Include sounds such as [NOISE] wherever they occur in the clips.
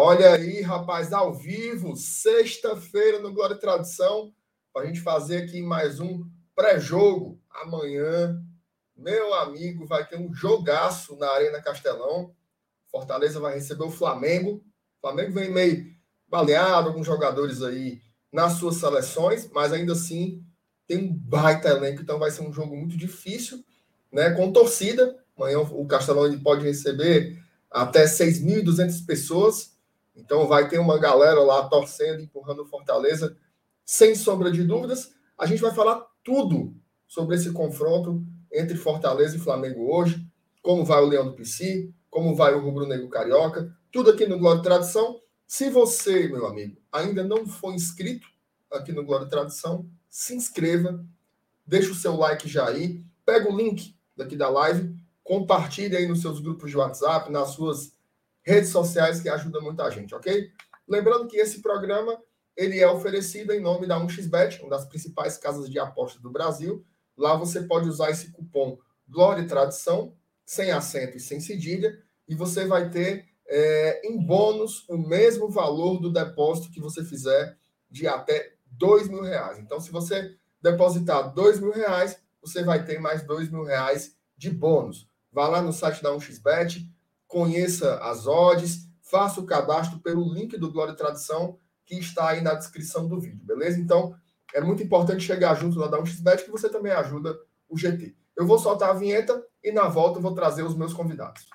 Olha aí, rapaz, ao vivo, sexta-feira no Glória e Tradição, para a gente fazer aqui mais um pré-jogo. Amanhã, meu amigo, vai ter um jogaço na Arena Castelão. Fortaleza vai receber o Flamengo. O Flamengo vem meio baleado, alguns jogadores aí nas suas seleções, mas ainda assim tem um baita elenco, então vai ser um jogo muito difícil, né? Com torcida. Amanhã o Castelão pode receber até 6.200 pessoas. Então vai ter uma galera lá torcendo, empurrando Fortaleza, sem sombra de dúvidas. A gente vai falar tudo sobre esse confronto entre Fortaleza e Flamengo hoje, como vai o Leão do PC, como vai o Rubro Negro Carioca, tudo aqui no Glória e Tradição. Se você, meu amigo, ainda não foi inscrito aqui no Glória e Tradição, se inscreva, deixa o seu like já aí, pega o link daqui da live, compartilhe aí nos seus grupos de WhatsApp, nas suas redes sociais, que ajuda muita gente, ok? Lembrando que esse programa ele é oferecido em nome da 1xBet, uma das principais casas de apostas do Brasil. Lá você pode usar esse cupom Glória e Tradição, sem acento e sem cedilha, e você vai ter é, em bônus o mesmo valor do depósito que você fizer de até dois mil reais. Então, se você depositar dois mil reais, você vai ter mais dois mil reais de bônus. Vá lá no site da 1xBet, conheça as odds, faça o cadastro pelo link do Glória e Tradição que está aí na descrição do vídeo, beleza? Então, é muito importante chegar junto lá da 1xBet que você também ajuda o GT. Eu vou soltar a vinheta e na volta eu vou trazer os meus convidados.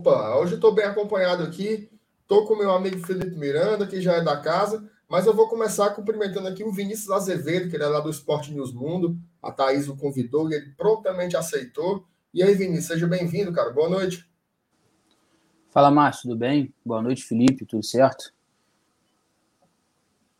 Opa, hoje estou bem acompanhado aqui. Estou com meu amigo Felipe Miranda, que já é da casa, mas eu vou começar cumprimentando aqui o Vinícius Azevedo, que ele é lá do Esporte News Mundo. A Thaís o convidou e ele prontamente aceitou. E aí, Vinícius, seja bem-vindo, cara. Boa noite. Fala, Márcio, tudo bem? Boa noite, Felipe, tudo certo?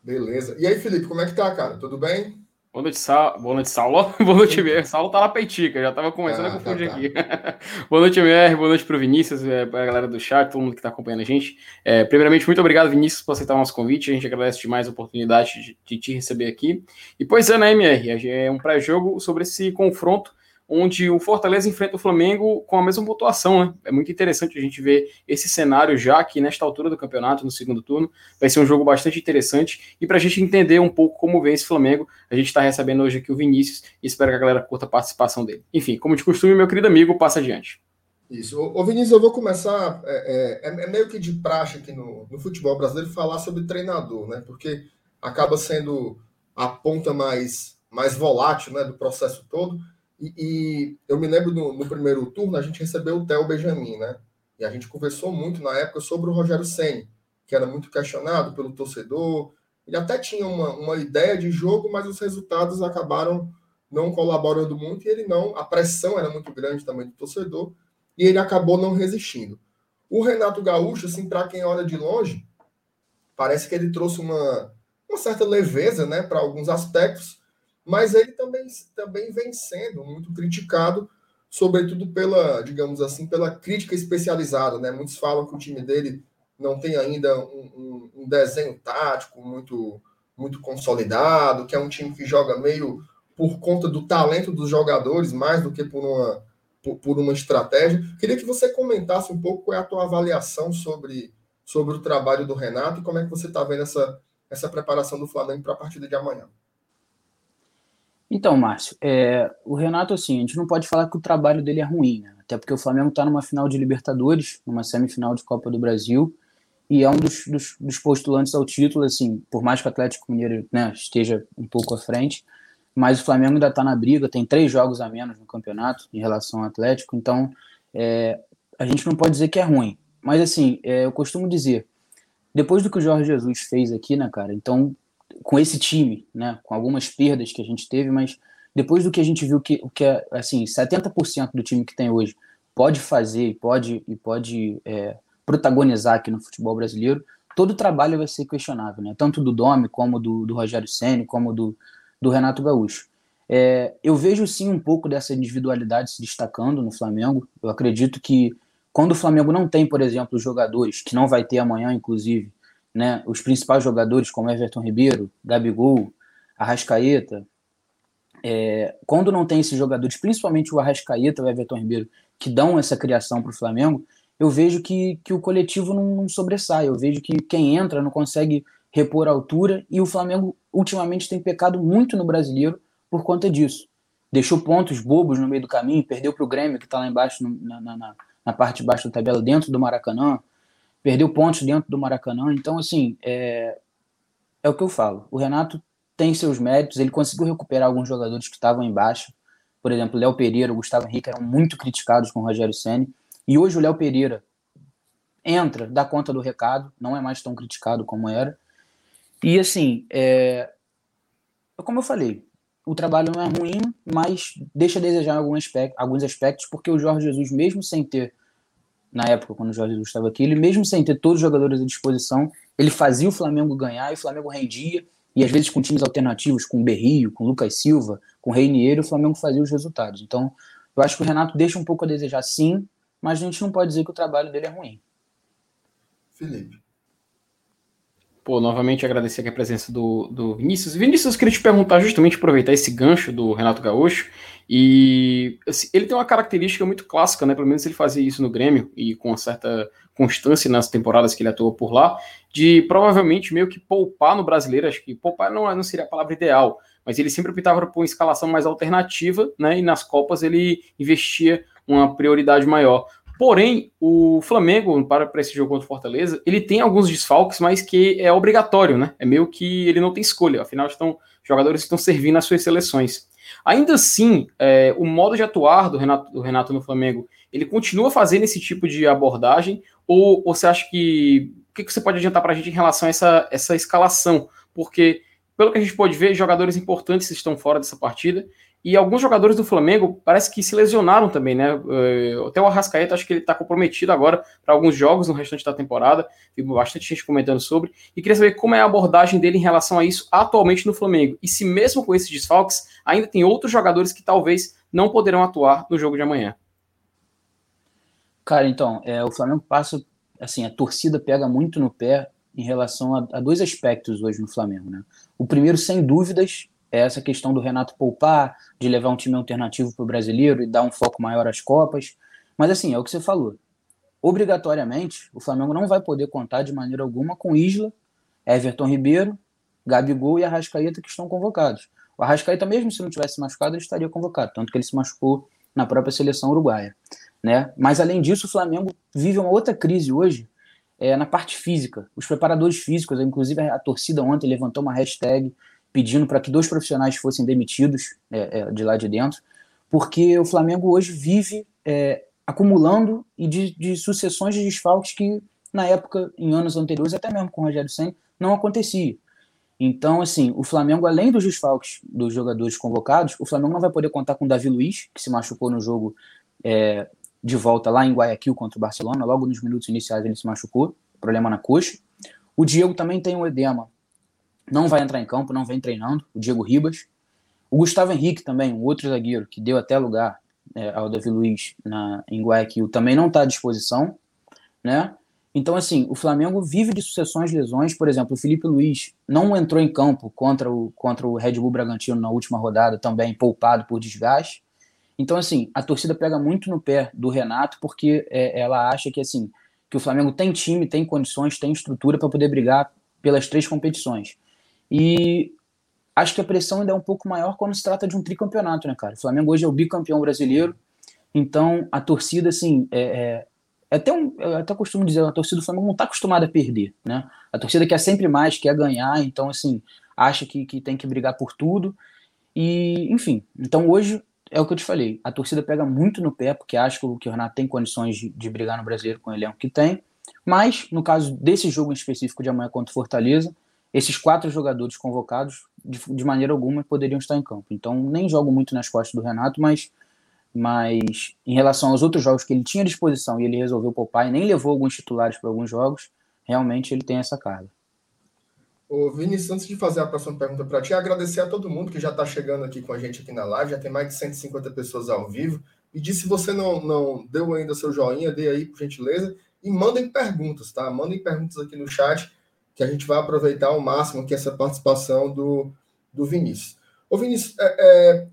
Beleza. E aí, Felipe, como é que tá, cara? Tudo bem? Boa noite, Sa... Boa noite, Saulo. [LAUGHS] Boa noite, MR. Saulo tá na peitica, já tava começando ah, a confundir tá, tá. aqui. [LAUGHS] boa noite, MR. Boa noite pro Vinícius, é, pra galera do chat, todo mundo que tá acompanhando a gente. É, primeiramente, muito obrigado, Vinícius, por aceitar o nosso convite. A gente agradece demais a oportunidade de, de te receber aqui. E pois é, né, MR? É um pré-jogo sobre esse confronto onde o Fortaleza enfrenta o Flamengo com a mesma pontuação, né? É muito interessante a gente ver esse cenário já aqui nesta altura do campeonato, no segundo turno. Vai ser um jogo bastante interessante. E para a gente entender um pouco como vem esse Flamengo, a gente está recebendo hoje aqui o Vinícius e espero que a galera curta a participação dele. Enfim, como de costume, meu querido amigo, passa adiante. Isso. Ô, Vinícius, eu vou começar. É, é, é meio que de praxe aqui no, no futebol brasileiro falar sobre treinador, né? Porque acaba sendo a ponta mais, mais volátil né, do processo todo. E, e eu me lembro no, no, primeiro turno, a gente recebeu o Theo Benjamin, né? E a gente conversou muito na época sobre o Rogério Senni, que era muito questionado pelo torcedor. Ele até tinha uma, uma ideia de jogo, mas os resultados acabaram não colaborando muito e ele não. A pressão era muito grande também do torcedor e ele acabou não resistindo. O Renato Gaúcho, assim, para quem olha de longe, parece que ele trouxe uma, uma certa leveza, né, para alguns aspectos, mas ele também, também vem sendo muito criticado, sobretudo pela, digamos assim, pela crítica especializada. Né? Muitos falam que o time dele não tem ainda um, um, um desenho tático muito, muito consolidado, que é um time que joga meio por conta do talento dos jogadores, mais do que por uma, por, por, uma estratégia. Queria que você comentasse um pouco qual é a tua avaliação sobre, sobre o trabalho do Renato e como é que você está vendo essa, essa preparação do Flamengo para a partida de amanhã. Então, Márcio, é, o Renato, assim, a gente não pode falar que o trabalho dele é ruim, né? até porque o Flamengo está numa final de Libertadores, numa semifinal de Copa do Brasil, e é um dos, dos, dos, postulantes ao título, assim, por mais que o Atlético Mineiro né, esteja um pouco à frente, mas o Flamengo ainda está na briga, tem três jogos a menos no campeonato em relação ao Atlético, então é, a gente não pode dizer que é ruim. Mas, assim, é, eu costumo dizer, depois do que o Jorge Jesus fez aqui, né, cara, então com esse time, né, com algumas perdas que a gente teve, mas depois do que a gente viu que o que é assim, 70% do time que tem hoje pode fazer e pode e pode é, protagonizar aqui no futebol brasileiro, todo o trabalho vai ser questionável, né? Tanto do Domi como do, do Rogério Ceni, como do, do Renato Gaúcho. É, eu vejo sim um pouco dessa individualidade se destacando no Flamengo. Eu acredito que quando o Flamengo não tem, por exemplo, jogadores, que não vai ter amanhã, inclusive, né, os principais jogadores como Everton Ribeiro, Gabigol, Arrascaeta, é, quando não tem esses jogadores, principalmente o Arrascaeta, o Everton Ribeiro, que dão essa criação para o Flamengo, eu vejo que, que o coletivo não, não, sobressai. Eu vejo que quem entra não consegue repor a altura e o Flamengo ultimamente tem pecado muito no brasileiro por conta disso. Deixou pontos bobos no meio do caminho, perdeu para o Grêmio, que está lá embaixo, na, na, na, parte de baixo da tabela, dentro do Maracanã, perdeu pontos dentro do Maracanã. Então, assim, é, é o que eu falo. O Renato tem seus méritos, ele conseguiu recuperar alguns jogadores que estavam embaixo. Por exemplo, Léo Pereira, o Gustavo Henrique eram muito criticados com o Rogério Senni. E hoje o Léo Pereira entra, dá conta do recado, não é mais tão criticado como era. E assim, é, como eu falei, o trabalho não é ruim, mas deixa a desejar algum aspecto, alguns aspectos, porque o Jorge Jesus, mesmo sem ter, na época, quando o Jorge Jesus estava aqui, ele mesmo sem ter todos os jogadores à disposição, ele fazia o Flamengo ganhar e o Flamengo rendia, e às vezes com times alternativos, com Berrio, com Lucas Silva, com Reinier, o Flamengo fazia os resultados. Então, eu acho que o Renato deixa um pouco a desejar sim, mas a gente não pode dizer que o trabalho dele é ruim. Felipe. Pô, novamente agradecer aqui a presença do, do Vinícius. Vinícius, eu queria te perguntar, justamente aproveitar esse gancho do Renato Gaúcho. E assim, ele tem uma característica muito clássica, né? Pelo menos ele fazia isso no Grêmio e com uma certa constância nas temporadas que ele atuou por lá, de provavelmente meio que poupar no brasileiro. Acho que poupar não, não seria a palavra ideal, mas ele sempre optava por uma escalação mais alternativa, né? E nas Copas ele investia uma prioridade maior. Porém, o Flamengo, para, para esse jogo contra o Fortaleza, ele tem alguns desfalques, mas que é obrigatório, né? É meio que ele não tem escolha, afinal, estão jogadores estão servindo as suas seleções. Ainda assim, é, o modo de atuar do Renato, do Renato no Flamengo, ele continua fazendo esse tipo de abordagem? Ou, ou você acha que. O que, que você pode adiantar para a gente em relação a essa, essa escalação? Porque, pelo que a gente pode ver, jogadores importantes estão fora dessa partida e alguns jogadores do Flamengo parece que se lesionaram também, né? Eh, até o Arrascaeta, acho que ele está comprometido agora para alguns jogos no restante da temporada. Vi bastante gente comentando sobre. E queria saber como é a abordagem dele em relação a isso atualmente no Flamengo. E se mesmo com esses desfalques, ainda tem outros jogadores que talvez não poderão atuar no jogo de amanhã. Cara, então, é, o Flamengo passa, assim, a torcida pega muito no pé em relação a, a dois aspectos hoje no Flamengo, né? O primeiro, sem dúvidas, é essa questão do Renato poupar, de levar um time alternativo para o brasileiro e dar um foco maior às Copas. Mas assim, é o que você falou. Obrigatoriamente, o Flamengo não vai poder contar de maneira alguma com Isla, Everton Ribeiro, Gabigol e Arrascaeta que estão convocados. O Arrascaeta, mesmo se não tivesse machucado, ele estaria convocado, tanto que ele se machucou na própria seleção uruguaia. Né? Mas além disso, o Flamengo vive uma outra crise hoje é, na parte física. Os preparadores físicos, inclusive a torcida ontem levantou uma hashtag pedindo para que dois profissionais fossem demitidos é, é, de lá de dentro, porque o Flamengo hoje vive é, acumulando e de, de, sucessões de desfalques que na época, em anos anteriores, até mesmo com o Rogério Senna, não acontecia. Então, assim, o Flamengo, além dos desfalques dos jogadores convocados, o Flamengo não vai poder contar com o Davi Luiz, que se machucou no jogo é, de volta lá em Guayaquil contra o Barcelona, logo nos minutos iniciais ele se machucou, problema na coxa. O Diego também tem um edema não vai entrar em campo, não vem treinando, o Diego Ribas. O Gustavo Henrique também, um outro zagueiro que deu até lugar é, ao Davi Luiz na, em Guayaquil, também não está à disposição, né? Então, assim, o Flamengo vive de sucessões de lesões. Por exemplo, o Felipe Luiz não entrou em campo contra o, contra o Red Bull Bragantino na última rodada, também poupado por desgaste. Então, assim, a torcida pega muito no pé do Renato, porque é, ela acha que, assim, que o Flamengo tem time, tem condições, tem estrutura para poder brigar pelas três competições. E acho que a pressão ainda é um pouco maior quando se trata de um tricampeonato, né, cara? O Flamengo hoje é o bicampeão brasileiro, então a torcida, assim, é, é, é até um, eu até costumo dizer, a torcida do Flamengo não está acostumada a perder, né? A torcida quer sempre mais, quer ganhar, então, assim, acha que, que tem que brigar por tudo. E, enfim, então hoje é o que eu te falei, a torcida pega muito no pé, porque acha que o, que o Renato tem condições de, de brigar no brasileiro com o elenco que tem, mas no caso desse jogo em específico de amanhã contra o Fortaleza, esses quatro jogadores convocados, de, de, maneira alguma, poderiam estar em campo. Então, nem jogo muito nas costas do Renato, mas, mas em relação aos outros jogos que ele tinha à disposição e ele resolveu poupar e nem levou alguns titulares para alguns jogos, realmente ele tem essa carga. Ô, Vinícius, antes de fazer a próxima pergunta para ti, agradecer a todo mundo que já está chegando aqui com a gente aqui na live. Já tem mais de 150 pessoas ao vivo. Pedir se você não, não deu ainda seu joinha, dê aí, por gentileza. E mandem perguntas, tá? Mandem perguntas aqui no chat, que a gente vai aproveitar ao máximo aqui essa participação do, do Vinícius. Ô, Vinícius, é, é,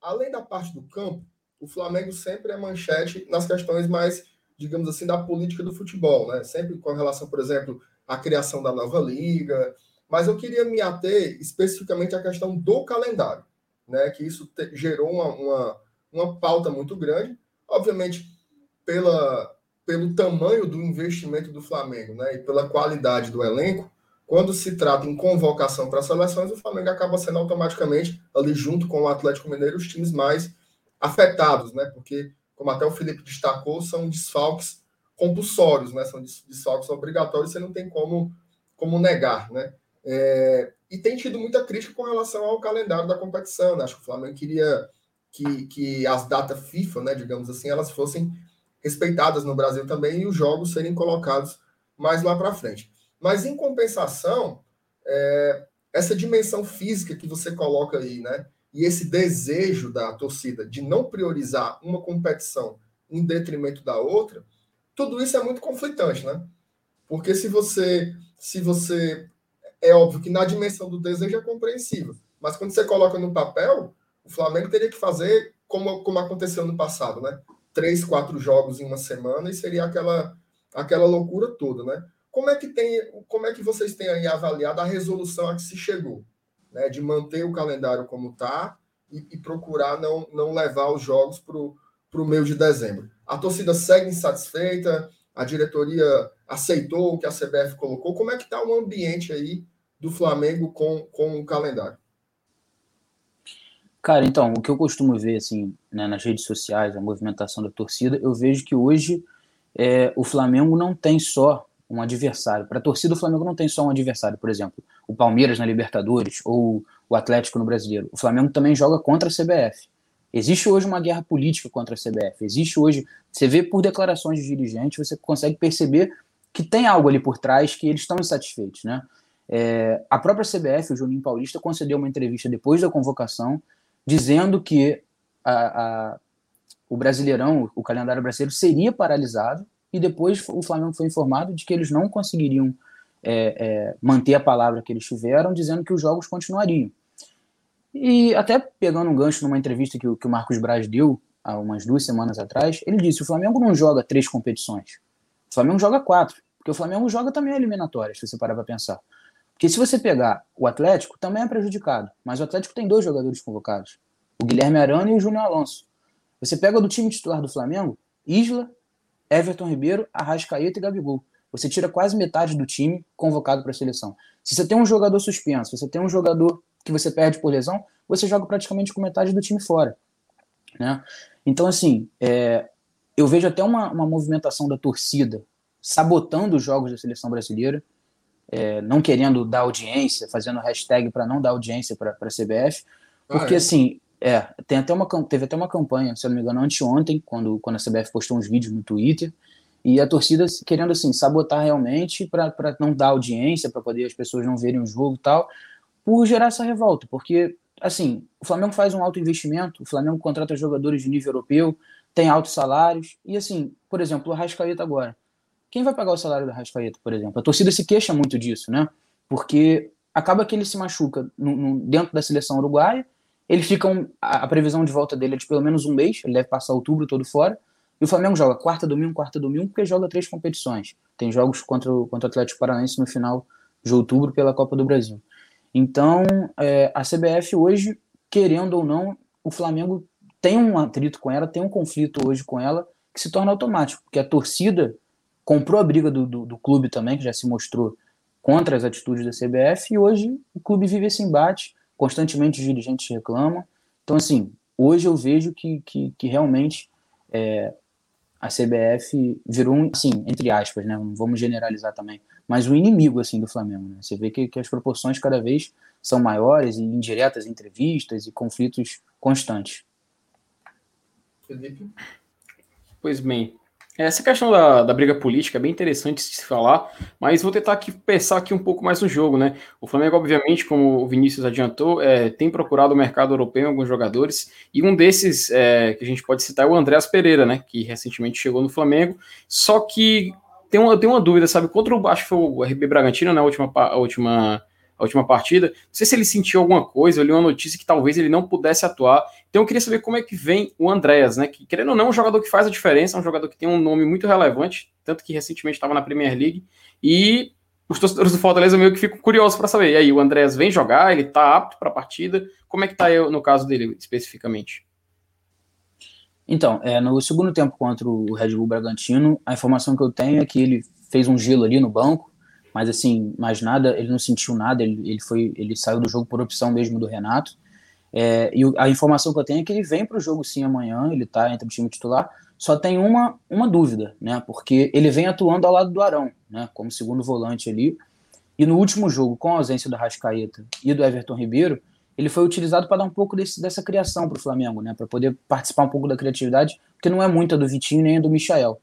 além da parte do campo, o Flamengo sempre é manchete nas questões mais, digamos assim, da política do futebol, né? Sempre com relação, por exemplo, à criação da nova liga. Mas eu queria me ater especificamente à questão do calendário, né? Que isso te, gerou uma, uma, uma pauta muito grande. Obviamente, pela, pelo tamanho do investimento do Flamengo, né? E pela qualidade do elenco, quando se trata em convocação para seleções, o Flamengo acaba sendo automaticamente ali junto com o Atlético Mineiro os times mais afetados, né? Porque, como até o Felipe destacou, são desfalques compulsórios, né? São desfalques obrigatórios, você não tem como, como negar, né? É, e tem tido muita crítica com relação ao calendário da competição, né? Acho que o Flamengo queria que, que as datas FIFA, né, digamos assim, elas fossem respeitadas no Brasil também e os jogos serem colocados mais lá para frente. Mas, em compensação, é, essa dimensão física que você coloca aí, né? e esse desejo da torcida de não priorizar uma competição em detrimento da outra, tudo isso é muito conflitante, né? Porque se você se você é óbvio que na dimensão do desejo é compreensível, mas quando você coloca no papel, o Flamengo teria que fazer como, como aconteceu no passado, né? Três, quatro jogos em uma semana e seria aquela aquela loucura toda, né? Como é que tem, como é que vocês têm aí avaliado a resolução a que se chegou? né, de manter o calendário como está e, e, procurar não, não levar os jogos para o meio de dezembro. A torcida segue insatisfeita, a diretoria aceitou o que a CBF colocou. Como é que está o ambiente aí do Flamengo com, com o calendário? Cara, então, o que eu costumo ver assim, né, nas redes sociais, a movimentação da torcida, eu vejo que hoje é, o Flamengo não tem só um adversário. Para a torcida, o Flamengo não tem só um adversário, por exemplo, o Palmeiras na Libertadores ou o Atlético no Brasileiro. O Flamengo também joga contra a CBF. Existe hoje uma guerra política contra a CBF. Existe hoje, você vê por declarações de dirigentes, você consegue perceber que tem algo ali por trás que eles estão insatisfeitos, né? É, a própria CBF, o Juninho Paulista, concedeu uma entrevista depois da convocação, dizendo que a, a, o Brasileirão, o calendário brasileiro, seria paralisado e depois o Flamengo foi informado de que eles não conseguiriam é, é, manter a palavra que eles tiveram, dizendo que os jogos continuariam. E até pegando um gancho numa entrevista que, que o Marcos Braz deu há umas duas semanas atrás, ele disse: o Flamengo não joga três competições, o Flamengo joga quatro, porque o Flamengo joga também eliminatórias, se você parar para pensar. Porque se você pegar o Atlético, também é prejudicado, mas o Atlético tem dois jogadores convocados, o Guilherme Arana e o Júnior Alonso. Você pega do time titular do Flamengo, Isla, Everton Ribeiro, Arrascaeta e Gabigol. Você tira quase metade do time convocado para a seleção. Se você tem um jogador suspenso, você tem um jogador que você perde por lesão, você joga praticamente com metade do time fora. Né? Então, assim, é, eu vejo até uma, uma movimentação da torcida sabotando os jogos da seleção brasileira, é, não querendo dar audiência, fazendo hashtag para não dar audiência para a CBF, porque, ah, é? assim, é, tem até uma, teve até uma campanha, se eu não me engano, anteontem, quando, quando a CBF postou uns vídeos no Twitter, e a torcida querendo assim sabotar realmente para não dar audiência, para poder as pessoas não verem o jogo e tal, por gerar essa revolta, porque assim, o Flamengo faz um alto investimento, o Flamengo contrata jogadores de nível europeu, tem altos salários, e assim, por exemplo, o Arrascaeta agora. Quem vai pagar o salário do Arrascaeta, por exemplo? A torcida se queixa muito disso, né? Porque acaba que ele se machuca no, no, dentro da seleção uruguaia, ele fica um, a, a, previsão de volta dele é de pelo menos um mês, ele deve passar outubro todo fora. E o Flamengo joga quarta, domingo, quarta, domingo, porque joga três competições. Tem jogos contra o, contra o Atlético Paranaense no final de outubro pela Copa do Brasil. Então, é, a CBF hoje, querendo ou não, o Flamengo tem um atrito com ela, tem um conflito hoje com ela, que se torna automático, porque a torcida comprou a briga do, do, do clube também, que já se mostrou contra as atitudes da CBF, e hoje o clube vive esse embate constantemente os dirigentes reclamam. Então, assim, hoje eu vejo que, que, que realmente é, a CBF virou, um, assim, entre aspas, né? Vamos generalizar também, mas um inimigo, assim, do Flamengo, né? Você vê que, que as proporções cada vez são maiores e indiretas entrevistas e conflitos constantes. Felipe? Pois bem, Essa questão da, da briga política é bem interessante se falar, mas vou tentar aqui pensar aqui um pouco mais no jogo, né? O Flamengo, obviamente, como o Vinícius adiantou, é, tem procurado o mercado europeu em alguns jogadores, e um desses é, que a gente pode citar é o Andréas Pereira, né? Que recentemente chegou no Flamengo. Só que tem uma, tem uma dúvida, sabe? Contra o acho que foi o RB Bragantino na última, a última a última partida. Não sei se ele sentiu alguma coisa, eu li uma notícia que talvez ele não pudesse atuar. Então eu queria saber como é que vem o Andréas, né? Que querendo ou não, é um jogador que faz a diferença, é um jogador que tem um nome muito relevante, tanto que recentemente estava na Premier League. E os torcedores do Fortaleza meio que ficam curiosos para saber. E aí, o Andréas vem jogar, ele está apto para a partida. Como é que está no caso dele especificamente? Então, é, no segundo tempo contra o Red Bull Bragantino, a informação que eu tenho é que ele fez um gelo ali no banco, mas assim, mais nada, ele não sentiu nada, ele, ele foi, ele saiu do jogo por opção mesmo do Renato. É, e a informação que eu tenho é que ele vem para o jogo sim amanhã, ele está entre o time titular. Só tem uma, uma dúvida, né? Porque ele vem atuando ao lado do Arão, né? Como segundo volante ali. E no último jogo, com a ausência do Rascaeta e do Everton Ribeiro, ele foi utilizado para dar um pouco desse, dessa criação para o Flamengo, né? Para poder participar um pouco da criatividade, porque não é muita do Vitinho nem do Michael.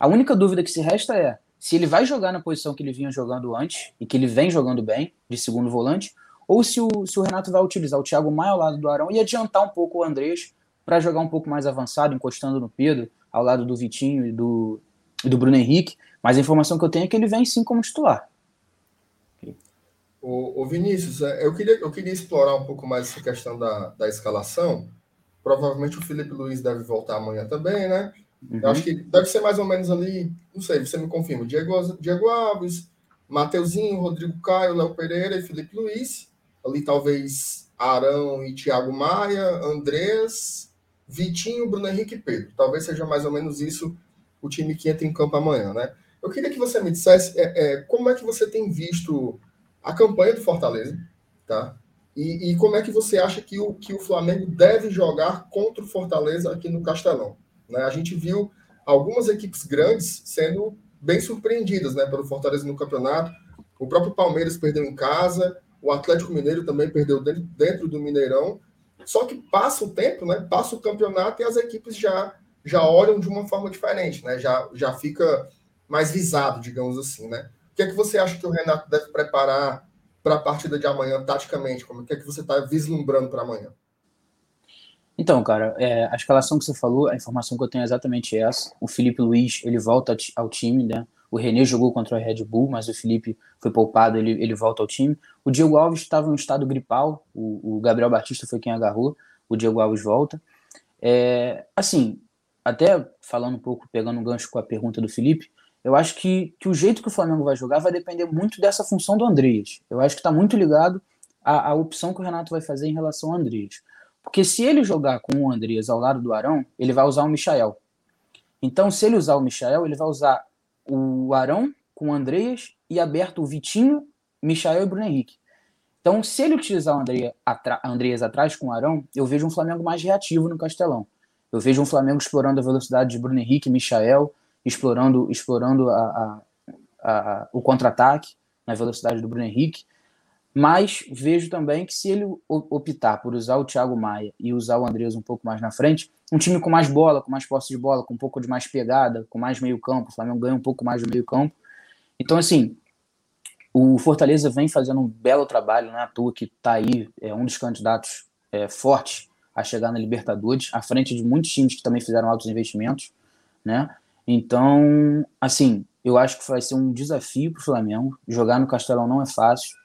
A única dúvida que se resta é se ele vai jogar na posição que ele vinha jogando antes, e que ele vem jogando bem, de segundo volante, ou se o, se o Renato vai utilizar o Thiago Maia ao lado do Arão e adiantar um pouco o Andrés para jogar um pouco mais avançado, encostando no Pedro, ao lado do Vitinho e do, e do Bruno Henrique. Mas a informação que eu tenho é que ele vem sim como titular. O, o Vinícius, é, eu queria, eu queria explorar um pouco mais essa questão da, da escalação. Provavelmente o Felipe Luiz deve voltar amanhã também, né? Uhum. Eu acho que deve ser mais ou menos ali, não sei, você me confirma, Diego, Diego Alves, Mateuzinho, Rodrigo Caio, Léo Pereira e Felipe Luiz. Ali talvez Arão e Thiago Maia, Andrés, Vitinho, Bruno Henrique e Pedro. Talvez seja mais ou menos isso o time que entra em campo amanhã, né? Eu queria que você me dissesse é, é, como é que você tem visto a campanha do Fortaleza, tá? E, e, como é que você acha que o, que o Flamengo deve jogar contra o Fortaleza aqui no Castelão? Né? A gente viu algumas equipes grandes sendo bem surpreendidas né, pelo Fortaleza no campeonato. O próprio Palmeiras perdeu em casa, o Atlético Mineiro também perdeu dentro, do Mineirão. Só que passa o tempo, né? Passa o campeonato e as equipes já já olham de uma forma diferente, né? Já, já fica mais visado, digamos assim, né? O que é que você acha que o Renato deve preparar para a partida de amanhã, taticamente? Como é que, é que você está vislumbrando para amanhã? Então, cara, é, a escalação que você falou, a informação que eu tenho é exatamente essa. O Felipe Luiz, ele volta ao time, né? O René jogou contra o Red Bull, mas o Felipe foi poupado, ele, ele volta ao time. O Diego Alves estava em um estado gripal, o, o, Gabriel Batista foi quem agarrou, o Diego Alves volta. É, assim, até falando um pouco, pegando um gancho com a pergunta do Felipe, eu acho que, que o jeito que o Flamengo vai jogar vai depender muito dessa função do Andreas. Eu acho que está muito ligado à, à opção que o Renato vai fazer em relação ao Andreas. Porque se ele jogar com o Andreas ao lado do Arão, ele vai usar o Michael. Então, se ele usar o Michael, ele vai usar o Arão com o Andreas e aberto o Vitinho, Michael e Bruno Henrique. Então, se ele utilizar o Andrea, Andreas atrás com o Arão, eu vejo um Flamengo mais reativo no Castelão. Eu vejo um Flamengo explorando a velocidade de Bruno Henrique Michael, explorando, explorando a, a, a, o contra-ataque na velocidade do Bruno Henrique. Mas vejo também que se ele optar por usar o Thiago Maia e usar o Andreas um pouco mais na frente, um time com mais bola, com mais posse de bola, com um pouco de mais pegada, com mais meio campo, o Flamengo ganha um pouco mais do meio campo. Então, assim, o Fortaleza vem fazendo um belo trabalho, não é à toa que está aí, é um dos candidatos é, fortes a chegar na Libertadores, à frente de muitos times que também fizeram altos investimentos, né? Então, assim, eu acho que vai ser um desafio para o Flamengo. Jogar no Castelão não é fácil.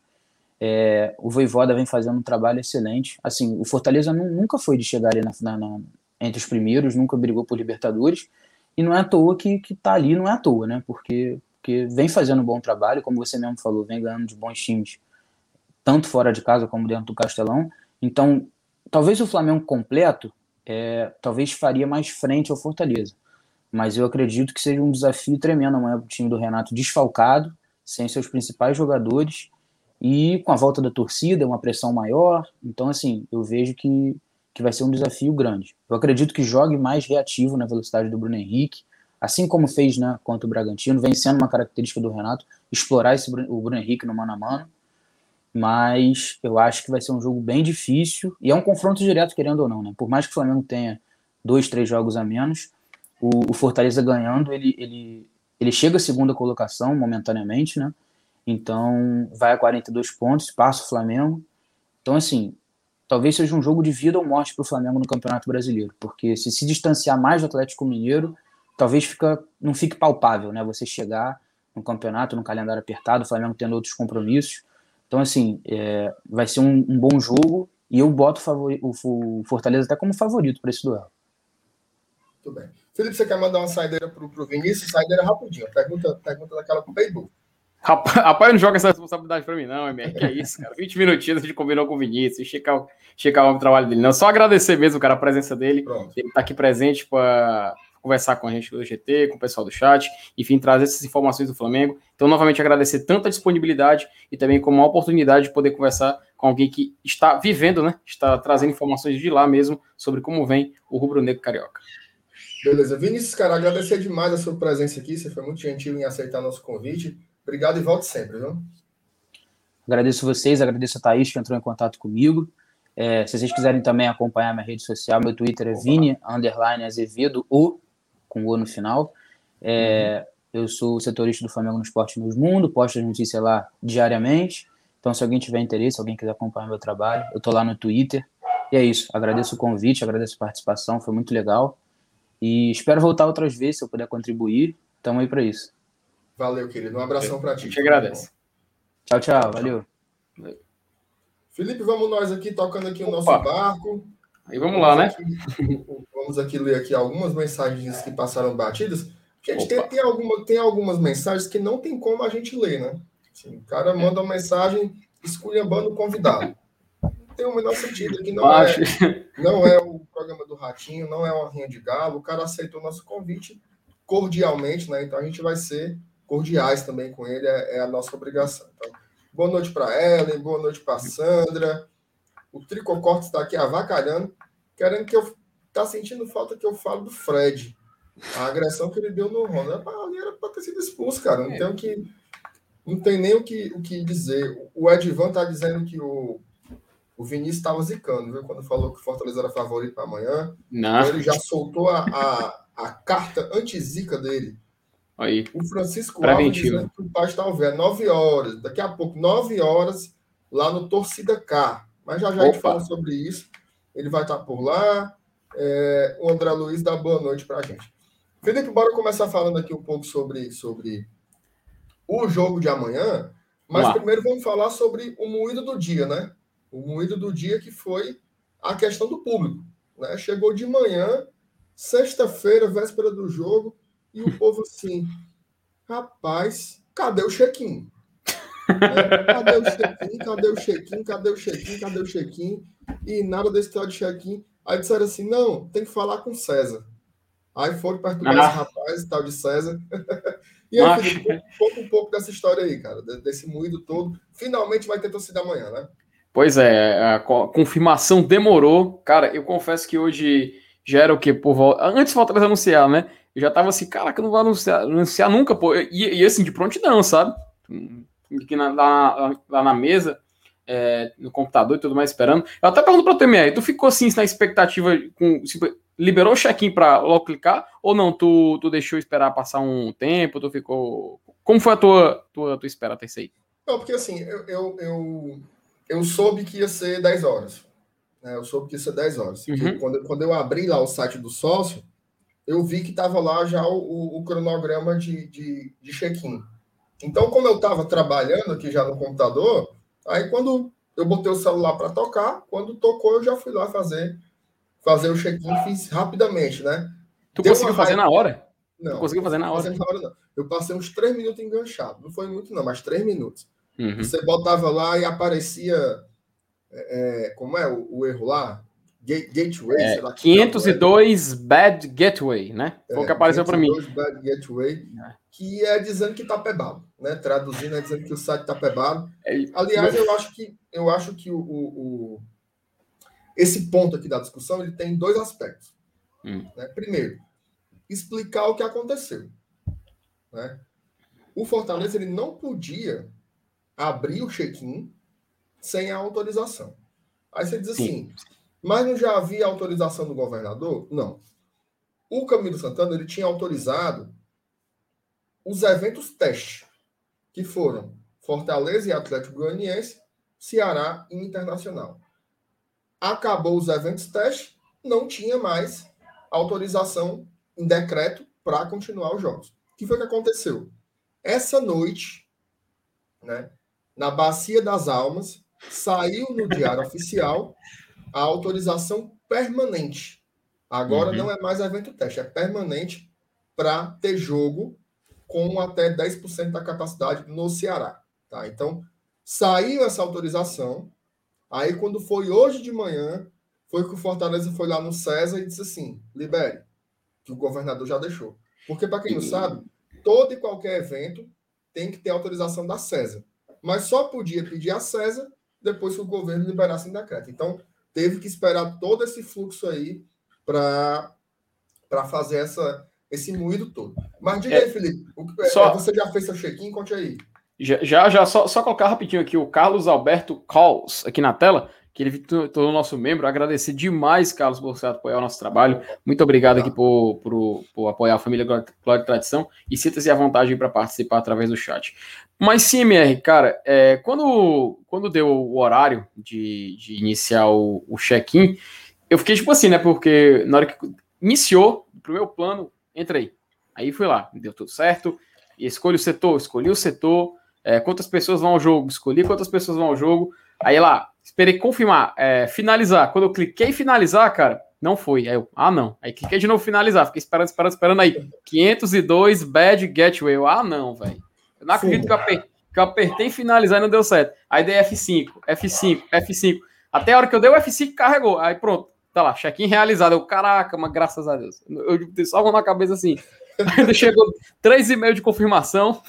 É, o Voivoda vem fazendo um trabalho excelente. Assim, o Fortaleza nunca foi de chegar ali na, na, entre os primeiros, nunca brigou por Libertadores. E não é à toa que, que tá ali, não é à toa, né? Porque, porque vem fazendo um bom trabalho, como você mesmo falou, vem ganhando de bons times, tanto fora de casa como dentro do Castelão. Então, talvez o Flamengo completo, é, talvez faria mais frente ao Fortaleza. Mas eu acredito que seja um desafio tremendo amanhã o time do Renato desfalcado, sem seus principais jogadores e com a volta da torcida, uma pressão maior. Então, assim, eu vejo que, que vai ser um desafio grande. Eu acredito que jogue mais reativo na velocidade do Bruno Henrique, assim como fez né, contra o Bragantino, vem sendo uma característica do Renato, explorar esse, o Bruno Henrique no mano a mano. Mas eu acho que vai ser um jogo bem difícil e é um confronto direto, querendo ou não. Né? Por mais que o Flamengo tenha dois, três jogos a menos, o, o Fortaleza ganhando, ele, ele, ele chega à segunda colocação momentaneamente, né? Então vai a 42 pontos, passa o Flamengo. Então, assim, talvez seja um jogo de vida ou morte para o Flamengo no Campeonato Brasileiro, porque se se distanciar mais do Atlético Mineiro, talvez fica, não fique palpável, né? Você chegar no campeonato, no calendário apertado, o Flamengo tendo outros compromissos. Então, assim, é, vai ser um, um, bom jogo e eu boto o, Fortaleza até como favorito para esse duelo. Muito bem. Felipe, você quer mandar uma saideira para o Vinícius? Saideira rapidinho. Pergunta, pergunta daquela para o. [LAUGHS] Rapaz, não joga essa responsabilidade para mim, não, MR. Que é isso, cara. 20 minutinhos a gente combinou com o Vinícius, checar, checar o trabalho dele. Não, só agradecer mesmo, cara, a presença dele. Pronto. Ele tá aqui presente para conversar com a gente do GT, com o pessoal do chat, enfim, trazer essas informações do Flamengo. Então, novamente, agradecer tanto a disponibilidade e também como uma oportunidade de poder conversar com alguém que está vivendo, né? Está trazendo informações de lá mesmo sobre como vem o rubro-negro carioca. Beleza. Vinícius, cara, agradecer demais a sua presença aqui. Você foi muito gentil em aceitar nosso convite. Obrigado e volte sempre, viu? Agradeço vocês, agradeço a Thaís que entrou em contato comigo. É, se vocês quiserem também acompanhar minha rede social, meu Twitter é Vini, underline Azevedo, o, com o no final. É, uhum. Eu sou setorista do Flamengo no Esporte News Mundo, posto as notícias lá diariamente. Então, se alguém tiver interesse, alguém quiser acompanhar meu trabalho, eu tô lá no Twitter. E é isso. Agradeço o convite, agradeço a participação, foi muito legal. E espero voltar outras vezes, se eu puder contribuir. Estamos aí para isso. Valeu, querido. Um abração para ti. Te agradeço. Tchau, tchau. Valeu. Felipe, vamos nós aqui tocando aqui o nosso barco. Aí vamos, vamos lá, né? Aqui, vamos aqui ler aqui algumas mensagens que passaram batidas. Porque a gente tem, tem, alguma, tem algumas mensagens que não tem como a gente ler, né? Assim, o cara manda uma mensagem esculhambando o convidado. Tem o menor sentido aqui, não é, não é o programa do Ratinho, não é uma rinha de galo. O cara aceitou o nosso convite cordialmente, né? Então a gente vai ser cordiais também com ele, é, é a nossa obrigação. Então, boa noite para Ellen, boa noite para Sandra. O Tricocorte está aqui avacalhando, querendo que eu. Tá sentindo falta que eu falo do Fred. A agressão que ele deu no Ronald. Ali era para ter sido expulso, cara. Não é. tem, o que, não tem nem o que, o que dizer. O Edvan tá dizendo que o, o Vinícius estava zicando, viu? Quando falou que o Fortaleza era favorito para amanhã. Não. Ele já soltou a, a, a carta anti-zica dele. Aí. O Francisco Alves dizendo que o pai está ao ver, 9 horas, daqui a pouco, 9 horas, lá no Torcida K. Mas já já Opa. a gente fala sobre isso. Ele vai estar por lá. É, o André Luiz dá boa noite para a gente. Felipe, bora começar falando aqui um pouco sobre, sobre o jogo de amanhã. Mas primeiro vamos falar sobre o moído do dia, né? O moído do dia que foi a questão do público. Né? Chegou de manhã, sexta-feira, véspera do jogo, e o povo assim, rapaz, cadê o check-in? É, cadê o check-in? Cadê o check-in? Cadê o check-in? Cadê o check-in? E nada desse tal de check-in. Aí disseram assim: não, tem que falar com César. Aí foram perturbar ah. esse rapaz, tal de César. [LAUGHS] e aí, Felipe, conta um pouco dessa história aí, cara, desse moído todo. Finalmente vai ter torcida amanhã, né? Pois é, a confirmação demorou. Cara, eu confesso que hoje já era o quê? Por volta. Antes falta anunciar, né? Eu já tava assim, caraca, não vai anunciar, anunciar nunca, pô. E, e assim, de prontidão, sabe? Aqui na, lá, lá na mesa, é, no computador e tudo mais, esperando. Eu até pergunto pra tu, MR, tu ficou assim na expectativa, com, liberou o check-in pra logo clicar? Ou não, tu, tu deixou esperar passar um tempo, tu ficou... Como foi a tua, tua, tua espera até isso aí? Não, porque assim, eu, eu, eu, eu soube que ia ser 10 horas. Né? Eu soube que ia ser 10 horas. Uhum. Quando, quando eu abri lá o site do sócio, eu vi que estava lá já o, o, cronograma de, de, de check-in. Então, como eu estava trabalhando aqui já no computador, aí quando eu botei o celular para tocar, quando tocou, eu já fui lá fazer fazer o check-in, fiz rapidamente, né? Tu Deu conseguiu fazer na hora? Não. Tu conseguiu fazer na hora? Na hora não. Eu passei uns três minutos enganchado. Não foi muito, não, mas três minutos. Uhum. Você botava lá e aparecia. É, é como é o, o erro lá? Gateway, é, lá, 502 Bad Gateway, né? Foi o que é, apareceu para mim. Bad Gateway, é. que é dizendo que tá pebado, né? Traduzindo é dizendo que o site tá pebado. É, Aliás, eu acho que eu acho que o, o, o, esse ponto aqui da discussão ele tem dois aspectos. Hum. Né? Primeiro, explicar o que aconteceu, né? O Fortaleza ele não podia abrir o check-in sem a autorização. Aí você diz assim, Sim mas não já havia autorização do governador? Não. o Camilo Santana ele tinha autorizado os eventos teste, que foram Fortaleza e Atlético Goianiense, Ceará e Internacional. Acabou os eventos teste, não tinha mais autorização em decreto para continuar os jogos. O que foi que aconteceu? Essa noite, né, na Bacia das Almas, saiu no Diário [LAUGHS] Oficial a autorização permanente. Agora uhum. não é mais evento teste, é permanente para ter jogo com até 10% da capacidade no Ceará. Tá? Então, saiu essa autorização. Aí, quando foi hoje de manhã, foi que o Fortaleza foi lá no César e disse assim: libere, que o governador já deixou. Porque, para quem não sabe, todo e qualquer evento tem que ter autorização da César. Mas só podia pedir a César depois que o governo liberasse em decreto. Então, teve que esperar todo esse fluxo aí para fazer essa, esse moído todo. Mas diga é, aí, Felipe, o, é, só, você já fez seu check-in? Conte aí. Já, já, só, só colocar rapidinho aqui o Carlos Alberto Calls aqui na tela, que ele todo nosso membro. Agradecer demais, Carlos, por você apoiar o nosso trabalho. Muito obrigado aqui por, por, por apoiar a família Glória e Tradição. E sinta-se à vontade para participar através do chat. Mas sim, MR, cara, é, quando, quando deu o horário de, de iniciar o, o check-in, eu fiquei tipo assim, né? Porque na hora que iniciou, pro meu plano, entrei. Aí fui lá, deu tudo certo. E escolhi o setor, escolhi o setor. É, quantas pessoas vão ao jogo? Escolhi quantas pessoas vão ao jogo. Aí lá, esperei confirmar, é, finalizar. Quando eu cliquei em finalizar, cara, não foi. Aí eu, ah, não. Aí cliquei de novo finalizar. Fiquei esperando, esperando, esperando. Aí, 502 bad gateway. Ah, não, velho. Eu não acredito que eu, apertei, que eu apertei finalizar e não deu certo. Aí dei F5, F5, F5. Até a hora que eu dei o F5, carregou. Aí pronto. Tá lá, check-in realizado. Eu, caraca, mas graças a Deus. Eu, eu só na cabeça assim. [LAUGHS] Ainda chegou três e meio de confirmação.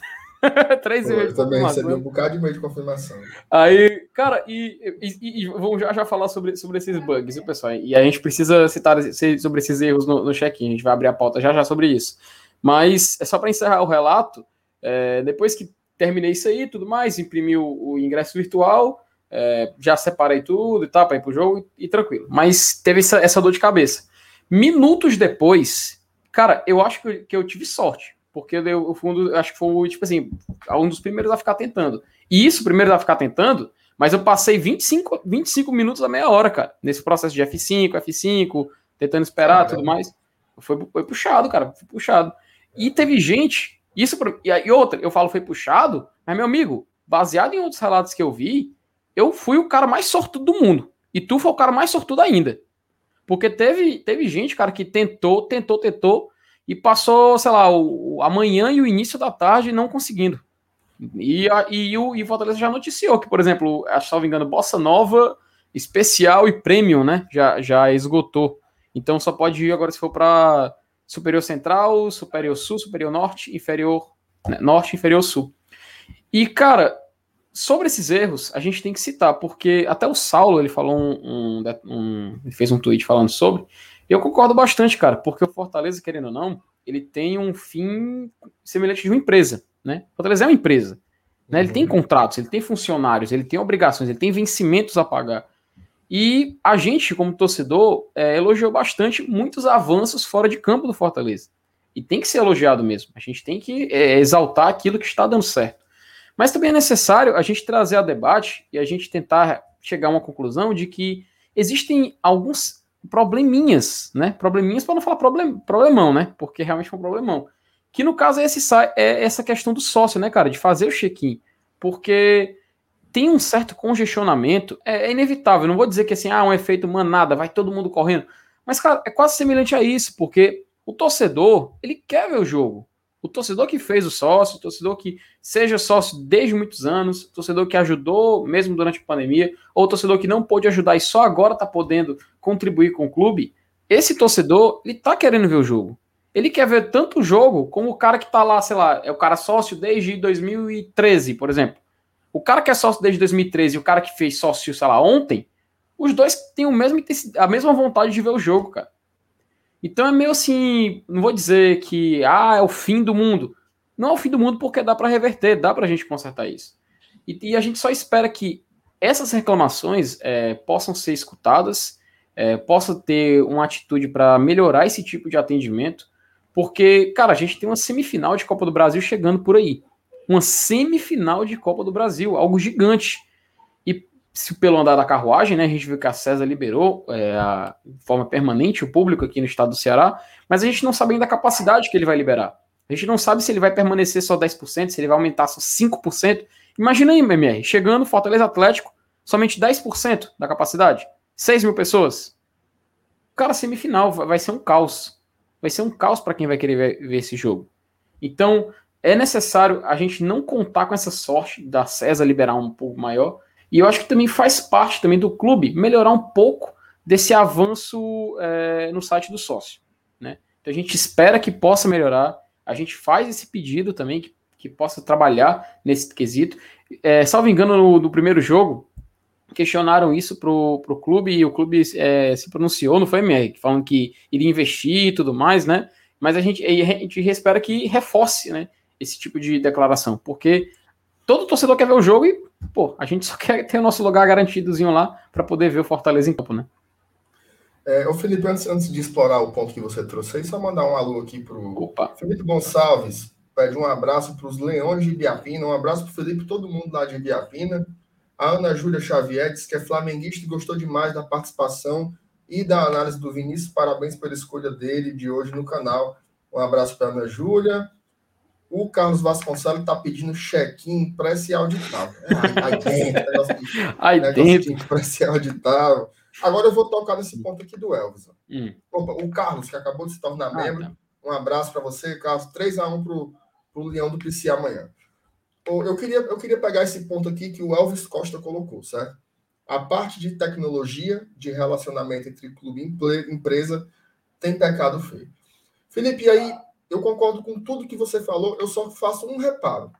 [LAUGHS] Três e meio também recebi um bocado de e-mail de confirmação. Aí, cara, e, e, e, vamos já, já falar sobre, sobre esses bugs, viu, pessoal? E a gente precisa citar sobre esses erros no, no check-in. A gente vai abrir a pauta já já sobre isso. Mas é só para encerrar o relato. É, depois que terminei isso aí tudo mais, imprimi o, o ingresso virtual, é, já separei tudo e tal, para ir pro jogo e, e, tranquilo. Mas teve essa, essa dor de cabeça. Minutos depois, cara, eu acho que eu, que eu tive sorte porque eu, o fundo, acho que foi, tipo assim, um dos primeiros a ficar tentando. E isso, primeiro a ficar tentando, mas eu passei 25, 25 minutos a meia hora, cara, nesse processo de F5, F5, tentando esperar tudo mais. Foi, foi puxado, cara, foi puxado. E teve gente, isso, e outra, eu falo foi puxado, mas meu amigo, baseado em outros relatos que eu vi, eu fui o cara mais sortudo do mundo. E tu foi o cara mais sortudo ainda. Porque teve, teve gente, cara, que tentou, tentou, tentou, e passou, sei lá, o, a manhã e o início da tarde não conseguindo. E, a, e, o, e Fortaleza já noticiou que, por exemplo, acho que, me engano, Bossa Nova, especial e premium, né? Já, já esgotou. Então só pode ir agora se for para Superior Central, Superior Sul, Superior Norte, Inferior né, Norte, Inferior Sul. E, cara, sobre esses erros, a gente tem que citar, porque até o Saulo ele falou um, um, um ele fez um tweet falando sobre, eu concordo bastante, cara, porque o Fortaleza, querendo ou não, ele tem um fim semelhante de uma empresa, né? O Fortaleza é uma empresa, né? Ele tem uhum. contratos, ele tem funcionários, ele tem obrigações, ele tem vencimentos a pagar. E a gente, como torcedor, é, elogiou bastante muitos avanços fora de campo do Fortaleza. E tem que ser elogiado mesmo. A gente tem que é, exaltar aquilo que está dando certo. Mas também é necessário a gente trazer a debate e a gente tentar chegar a uma conclusão de que existem alguns probleminhas, né? Probleminhas para não falar problem, problemão, né? Porque realmente foi um problemão. Que no caso é, esse, é essa questão do sócio, né, cara? De fazer o check-in. Porque tem um certo congestionamento, é, é, inevitável. Não vou dizer que assim, ah, um efeito manada, vai todo mundo correndo. Mas, cara, é quase semelhante a isso, porque o torcedor, ele quer ver o jogo. O torcedor que fez o sócio, o torcedor que seja sócio desde muitos anos, o torcedor que ajudou mesmo durante a pandemia, ou o torcedor que não pôde ajudar e só agora está podendo contribuir com o clube, esse torcedor, ele tá querendo ver o jogo. Ele quer ver tanto o jogo como o cara que tá lá, sei lá, é o cara sócio desde 2013, por exemplo. O cara que é sócio desde 2013 e o cara que fez sócio, sei lá, ontem, os dois têm o mesmo, a mesma vontade de ver o jogo, cara. Então é meio assim, não vou dizer que ah, é o fim do mundo. Não é o fim do mundo porque dá para reverter, dá para a gente consertar isso. E, e, a gente só espera que essas reclamações é, possam ser escutadas é, possa ter uma atitude para melhorar esse tipo de atendimento, porque, cara, a gente tem uma semifinal de Copa do Brasil chegando por aí. Uma semifinal de Copa do Brasil, algo gigante. E se pelo andar da carruagem, né, a gente viu que a César liberou é, a, de forma permanente o público aqui no estado do Ceará, mas a gente não sabe ainda a capacidade que ele vai liberar. A gente não sabe se ele vai permanecer só 10%, se ele vai aumentar só 5%. Imagina aí, MMR, chegando Fortaleza Atlético, somente 10% da capacidade. 6 mil pessoas. Cara, semifinal vai ser um caos. Vai ser um caos para quem vai querer ver, ver, esse jogo. Então, é necessário a gente não contar com essa sorte da César liberar um pouco maior. E eu acho que também faz parte também do clube melhorar um pouco desse avanço é, no site do sócio. Né? Então a gente espera que possa melhorar. A gente faz esse pedido também, que, que possa trabalhar nesse quesito. É, salvo engano, no, no primeiro jogo, questionaram isso pro, pro clube e o clube é, se pronunciou, não foi, Merck? Falando que iria investir e tudo mais, né? Mas a gente, a gente espera que reforce, né? Esse tipo de declaração, porque todo torcedor quer ver o jogo e, pô, a gente só [LAUGHS] quer ter o nosso lugar garantidozinho lá para poder ver o Fortaleza em campo, né? É, ô Felipe, antes, antes de explorar o ponto que você trouxe aí, só mandar um alô aqui pro Opa. Felipe Gonçalves, pede um abraço para os Leões de Ibiapina, um abraço para Felipe, todo mundo lá de Ibiapina. A Ana Júlia Xavier diz que é flamenguista e gostou demais da participação e da análise do Vinícius. Parabéns pela escolha dele de hoje no canal. Um abraço para Ana Júlia. O Carlos Vasconcelos está pedindo check-in impresso auditável. Aí dentro, [LAUGHS] de, Aí dentro. impresso auditável. Agora eu vou tocar nesse ponto aqui do Elvis. Hum. Opa, o Carlos, que acabou de se tornar ah, membro. Tá. Um abraço para você, Carlos. 3x1 para o Leão do PC amanhã eu queria, eu queria pegar esse ponto aqui que o Elvis Costa colocou, certo? A parte de tecnologia, de relacionamento entre clube e empresa, tem pecado feio. Felipe, aí eu concordo com tudo que você falou, eu só faço um reparo.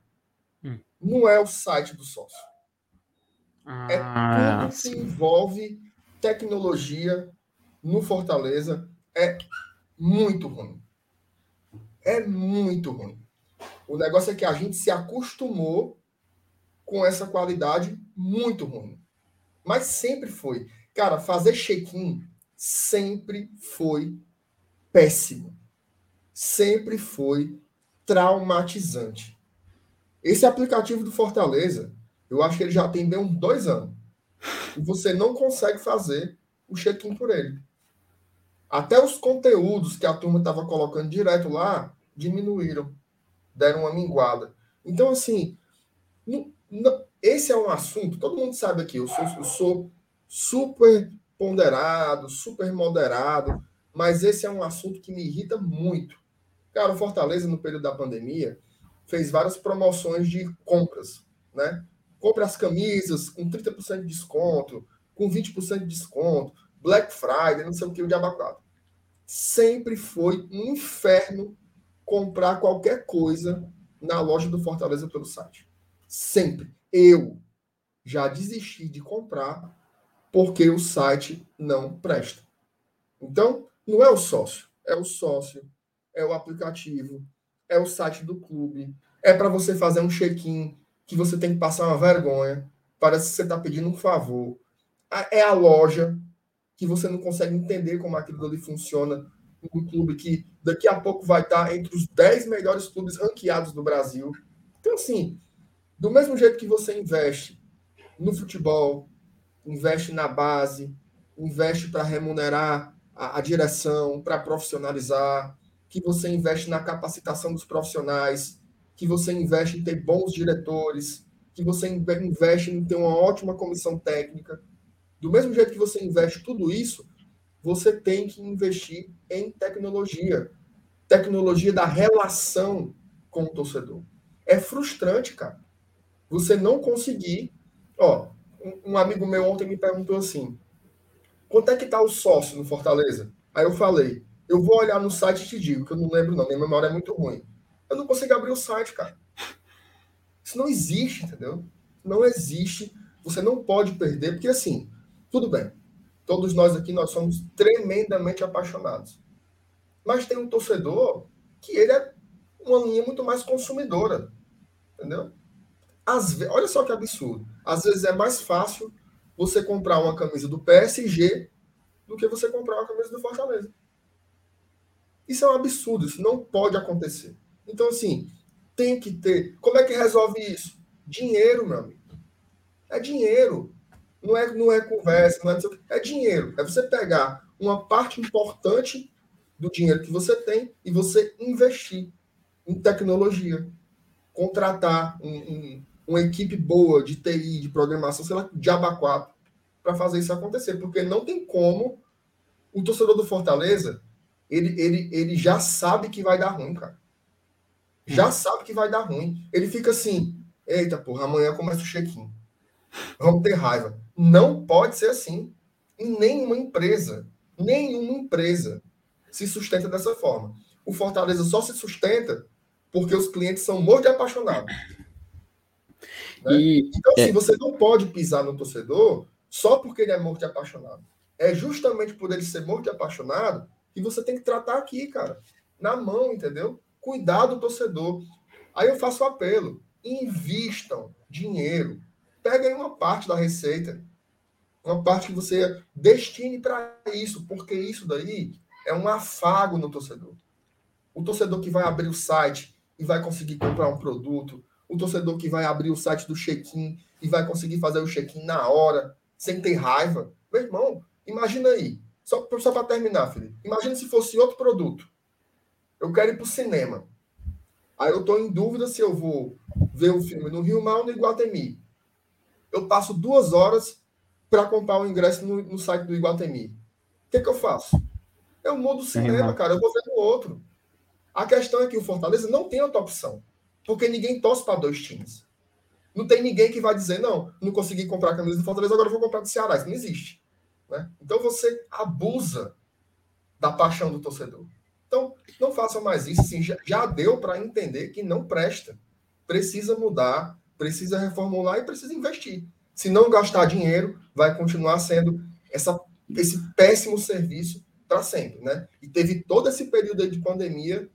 Hum. Não é o site do sócio. É ah, é tudo sim. que envolve tecnologia no Fortaleza é muito ruim. É muito ruim. O negócio é que a gente se acostumou com essa qualidade muito ruim. Mas sempre foi. Cara, fazer check-in sempre foi péssimo. Sempre foi traumatizante. Esse aplicativo do Fortaleza, eu acho que ele já tem bem uns dois anos. E você não consegue fazer o check-in por ele. Até os conteúdos que a turma estava colocando direto lá diminuíram deram uma minguada. Então, assim, não, não, esse é um assunto, todo mundo sabe aqui, eu sou, eu sou super ponderado, super moderado, mas esse é um assunto que me irrita muito. Cara, o Fortaleza, no período da pandemia, fez várias promoções de compras, né? Compre as camisas com 30% de desconto, com 20% de desconto, Black Friday, não sei o que, o diabo Sempre foi um inferno comprar qualquer coisa na loja do Fortaleza pelo site. Sempre. Eu já desisti de comprar porque o site não presta. Então, não é o sócio, é o sócio, é o aplicativo, é o site do clube, é para você fazer um check-in que você tem que passar uma vergonha, parece que você está pedindo um favor. É a loja que você não consegue entender como aquilo ali funciona um clube que daqui a pouco vai estar entre os 10 melhores clubes ranqueados do Brasil. Então, assim, do mesmo jeito que você investe no futebol, investe na base, investe para remunerar a, a direção, para profissionalizar, que você investe na capacitação dos profissionais, que você investe em ter bons diretores, que você investe em ter uma ótima comissão técnica. Do mesmo jeito que você investe tudo isso, você tem que investir em tecnologia. Tecnologia da relação com o torcedor. É frustrante, cara. Você não conseguir. Ó, um amigo meu ontem me perguntou assim: quanto é que tá o sócio no Fortaleza? Aí eu falei: eu vou olhar no site e te digo, que eu não lembro, não. Minha memória é muito ruim. Eu não consigo abrir o site, cara. Isso não existe, entendeu? Não existe. Você não pode perder, porque assim, tudo bem Todos nós aqui nós somos tremendamente apaixonados. Mas tem um torcedor que ele é uma linha muito mais consumidora. Entendeu? Às olha só que absurdo. Às vezes é mais fácil você comprar uma camisa do PSG do que você comprar uma camisa do Fortaleza. Isso é um absurdo, isso não pode acontecer. Então, assim, tem que ter. Como é que resolve isso? Dinheiro, meu amigo. É dinheiro. Não é, não é conversa, não é, é dinheiro. É você pegar uma parte importante do dinheiro que você tem e você investir em tecnologia. Contratar um, um, uma equipe boa de TI, de programação, sei lá, de aba 4, para fazer isso acontecer. Porque não tem como o torcedor do Fortaleza, ele, ele, ele já sabe que vai dar ruim, cara. Já hum. sabe que vai dar ruim. Ele fica assim, eita porra, amanhã começa o check-in. Vamos ter raiva. Não pode ser assim. Em nenhuma empresa, nenhuma empresa se sustenta dessa forma. O Fortaleza só se sustenta porque os clientes são mortos e apaixonados. Né? E, então, assim, é... você não pode pisar no torcedor só porque ele é morto e apaixonado. É justamente por ele ser morto e apaixonado que você tem que tratar aqui, cara. Na mão, entendeu? Cuidar do torcedor. Aí eu faço o apelo. Invistam dinheiro. Peguem uma parte da receita. Uma parte que você destine para isso, porque isso daí é um afago no torcedor. O torcedor que vai abrir o site e vai conseguir comprar um produto, o torcedor que vai abrir o site do check-in e vai conseguir fazer o check-in na hora, sem ter raiva. Meu irmão, imagina aí. Só, só para terminar, Felipe. Imagina se fosse outro produto. Eu quero ir para o cinema. Aí eu estou em dúvida se eu vou ver o um filme no Rio Mar ou no Iguatemi. Eu passo duas horas para comprar o ingresso no, no, site do Iguatemi. O que, que eu faço? Eu mudo o cinema, cara. Eu vou ver no outro. A questão é que o Fortaleza não tem outra opção. Porque ninguém torce para dois times. Não tem ninguém que vai dizer, não, não consegui comprar a camisa do Fortaleza, agora vou comprar do Ceará. Isso não existe. Né? Então você abusa da paixão do torcedor. Então, não façam mais isso. Já, deu para entender que não presta. Precisa mudar, precisa reformular e precisa investir. Se não gastar dinheiro, vai continuar sendo essa, esse péssimo serviço para sempre. Né? E teve todo esse período de pandemia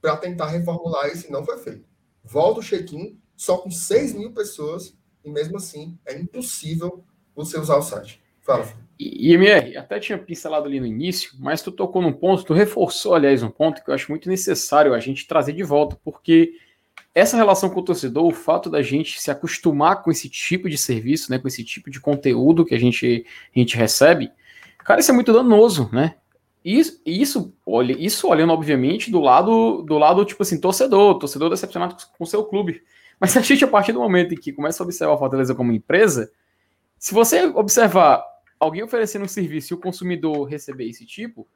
para tentar reformular isso e não foi feito. Volta o check-in, só com 6 mil pessoas, e mesmo assim é impossível você usar o site. Fala, E, MR, até tinha pincelado ali no início, mas tu tocou num ponto, tu reforçou, aliás, um ponto que eu acho muito necessário a gente trazer de volta, porque essa relação com o torcedor, o fato da gente se acostumar com esse tipo de serviço, né, com esse tipo de conteúdo que a gente, a gente recebe, cara, isso é muito danoso, né? Isso, isso, olha, isso olhando, obviamente, do lado, do lado, tipo assim, torcedor, torcedor decepcionado com o seu clube. Mas [LAUGHS] a gente, a partir do momento em que começa a observar a Fortaleza como empresa, se você observar alguém oferecendo um serviço e o consumidor receber esse tipo,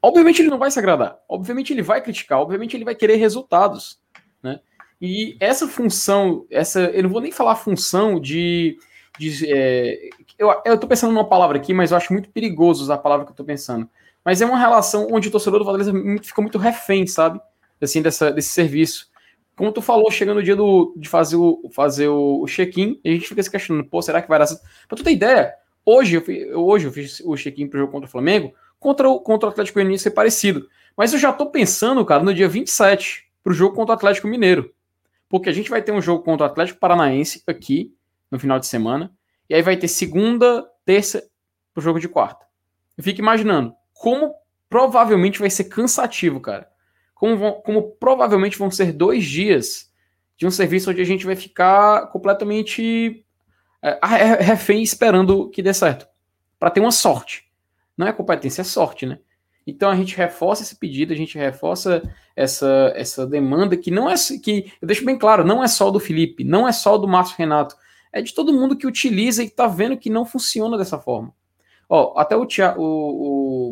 obviamente ele não vai se agradar, obviamente ele vai criticar, obviamente ele vai querer resultados, né? E essa função, essa, eu não vou nem falar função de, de é, eu, tô pensando numa palavra aqui, mas eu acho muito perigoso usar a palavra que eu tô pensando. Mas é uma relação onde o torcedor do Fortaleza fica muito refém, sabe? Assim, dessa, desse serviço. Como tu falou, chegando o dia do, de fazer o, fazer o, check-in, a gente fica se questionando, pô, será que vai dar certo? Pra tu ter ideia, hoje eu, fiz, hoje eu fiz o check-in pro jogo contra o Flamengo, contra o, contra o Atlético Mineiro ser parecido. Mas eu já tô pensando, cara, no dia 27, pro jogo contra o Atlético Mineiro. Porque a gente vai ter um jogo contra o Atlético Paranaense aqui, no final de semana, e aí vai ter segunda, terça, pro jogo de quarta. Eu fico imaginando como provavelmente vai ser cansativo, cara como, vão, como provavelmente vão ser dois dias de um serviço onde a gente vai ficar completamente é, refém esperando que dê certo. Para ter uma sorte. Não é competência, é sorte, né? Então a gente reforça esse pedido, a gente reforça essa, essa demanda que não é que eu deixo bem claro, não é só do Felipe, não é só do Márcio Renato, é de todo mundo que utiliza e está vendo que não funciona dessa forma. Ó, até o, o,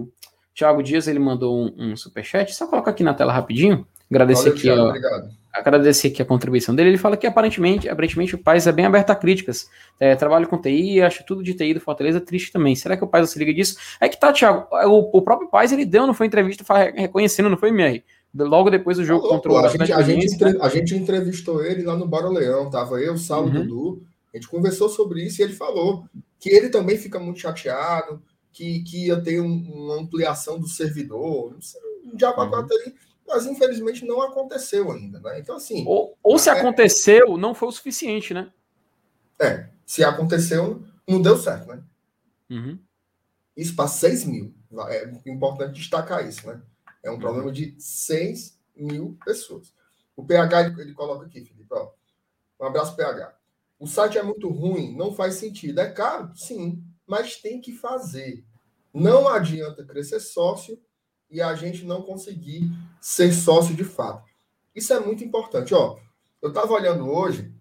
o Thiago Dias ele mandou um, um superchat, só coloca aqui na tela rapidinho. Agradecer Valeu, aqui, Thiago, ó, obrigado. Agradecer aqui a contribuição dele. Ele fala que aparentemente, aparentemente o Paz é bem aberto a críticas. É, trabalho com TI, acho tudo de TI do Fortaleza triste também. Será que o Paz se liga disso? É que tá, Thiago. O, o próprio Paz ele deu, não foi entrevista reconhecendo, não foi, MR? Logo depois do jogo contra o a gente, a, gente entre, a gente entrevistou ele lá no Bora Leão, tava eu, Saulo, uhum. Dudu. A gente conversou sobre isso e ele falou que ele também fica muito chateado que, que ia ter um, uma ampliação do servidor, um diabo uhum. ali, mas infelizmente não aconteceu ainda, né? Então, assim. Ou, ou se é, aconteceu, não foi o suficiente, né? É, se aconteceu, não deu certo, né? Uhum. Isso para 6 mil. É importante destacar isso, né? É um uhum. problema de 6 mil pessoas. O PH ele, ele coloca aqui, Felipe. Ó. Um abraço, PH. O site é muito ruim, não faz sentido. É caro? Sim, mas tem que fazer. Não adianta crescer sócio e a gente não conseguir ser sócio de fato. Isso é muito importante. Ó, eu estava olhando hoje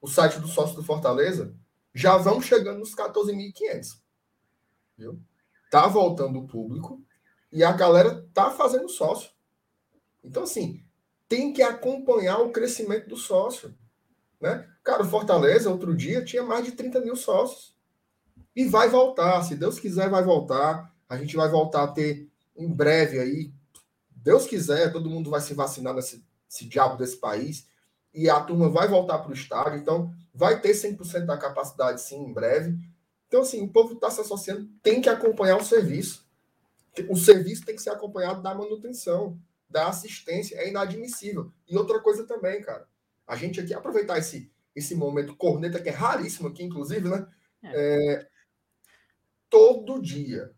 o site do sócio do Fortaleza, já vamos chegando nos 14.500. Viu? Tá voltando o público e a galera tá fazendo sócio. Então, assim, tem que acompanhar o crescimento do sócio. Né? Cara, o Fortaleza, outro dia, tinha mais de 30 mil sócios. E vai voltar, se Deus quiser, vai voltar. A gente vai voltar a ter em breve aí, Deus quiser, todo mundo vai se vacinar nesse diabo desse país e a turma vai voltar para o estádio, então vai ter 100% da capacidade sim em breve. Então, assim, o povo está se associando, tem que acompanhar o serviço. O serviço tem que ser acompanhado da manutenção, da assistência, é inadmissível. E outra coisa também, cara, a gente aqui aproveitar esse, esse momento corneta, que é raríssimo aqui, inclusive, né? É. É, todo dia,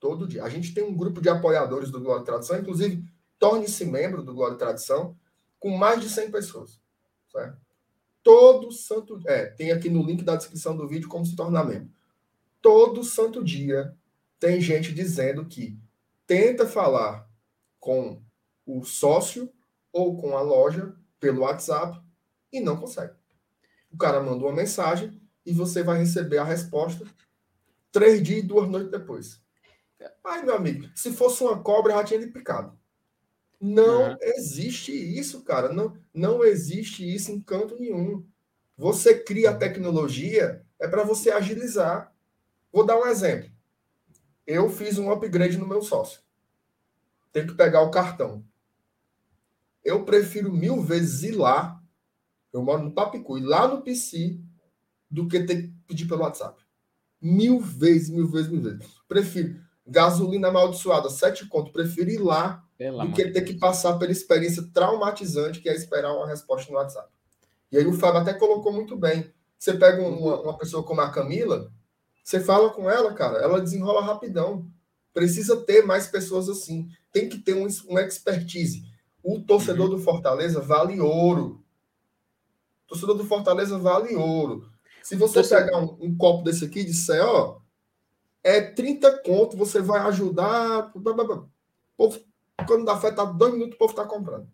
todo dia. A gente tem um grupo de apoiadores do Glória e Tradição, inclusive, torne-se membro do Glória e Tradição, com mais de 100 pessoas. Certo? Todo santo. É, tem aqui no link da descrição do vídeo como se tornar membro. Todo santo dia tem gente dizendo que tenta falar com o sócio ou com a loja pelo WhatsApp e não consegue. O cara manda uma mensagem e você vai receber a resposta três dias e duas noites depois. Ai, meu amigo, se fosse uma cobra, já tinha lhe picado. Não uhum. existe isso, cara. Não, não existe isso em canto nenhum. Você cria a tecnologia é para você agilizar. Vou dar um exemplo. Eu fiz um upgrade no meu sócio. Tem que pegar o cartão. Eu prefiro mil vezes ir lá. Eu moro no Papicu, ir lá no PC, do que ter que pedir pelo WhatsApp. Mil vezes, mil vezes, mil vezes. Prefiro gasolina amaldiçoada, sete conto. Prefiro ir lá pela do que ter que passar pela experiência traumatizante que é esperar uma resposta no WhatsApp. E aí o Fábio até colocou muito bem. Você pega uma, uma pessoa como a Camila, você fala com ela, cara, ela desenrola rapidão. Precisa ter mais pessoas assim. Tem que ter um, um expertise. O torcedor uhum. do Fortaleza vale ouro. O torcedor do Fortaleza vale ouro. Se você pegar um, um, copo desse aqui e disser, ó, é 30 conto, você vai ajudar. O povo quando dá fé, tá dois minutos, o povo tá comprando.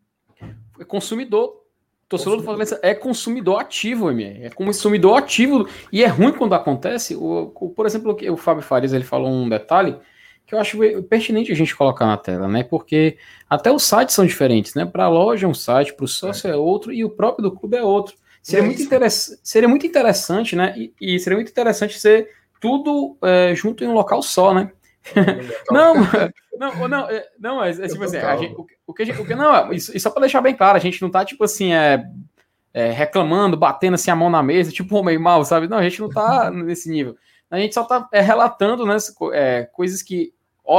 É consumidor. Torcedor do Fortaleza é consumidor ativo, MR. É consumidor ativo. E é ruim quando acontece. O, o, por exemplo, o Fábio Farias ele falou um detalhe que eu acho pertinente a gente colocar na tela, né? Porque até os sites são diferentes, né? Para a loja é um site, para o sócio é. é. outro e o próprio do clube é outro. Seria, é muito, interess seria muito interessante, né? E, e, seria muito interessante ser tudo é, junto em um local só, né? [LAUGHS] não, [LAUGHS] não, não, é, não, mas é, tipo assim, gente, o, o, que gente, o que não, isso, isso só para deixar bem claro, a gente não tá tipo assim, é, é, reclamando, batendo assim a mão na mesa, tipo meio mal, sabe? Não, a gente não tá [LAUGHS] nesse nível. A gente só tá é, relatando né, é, coisas que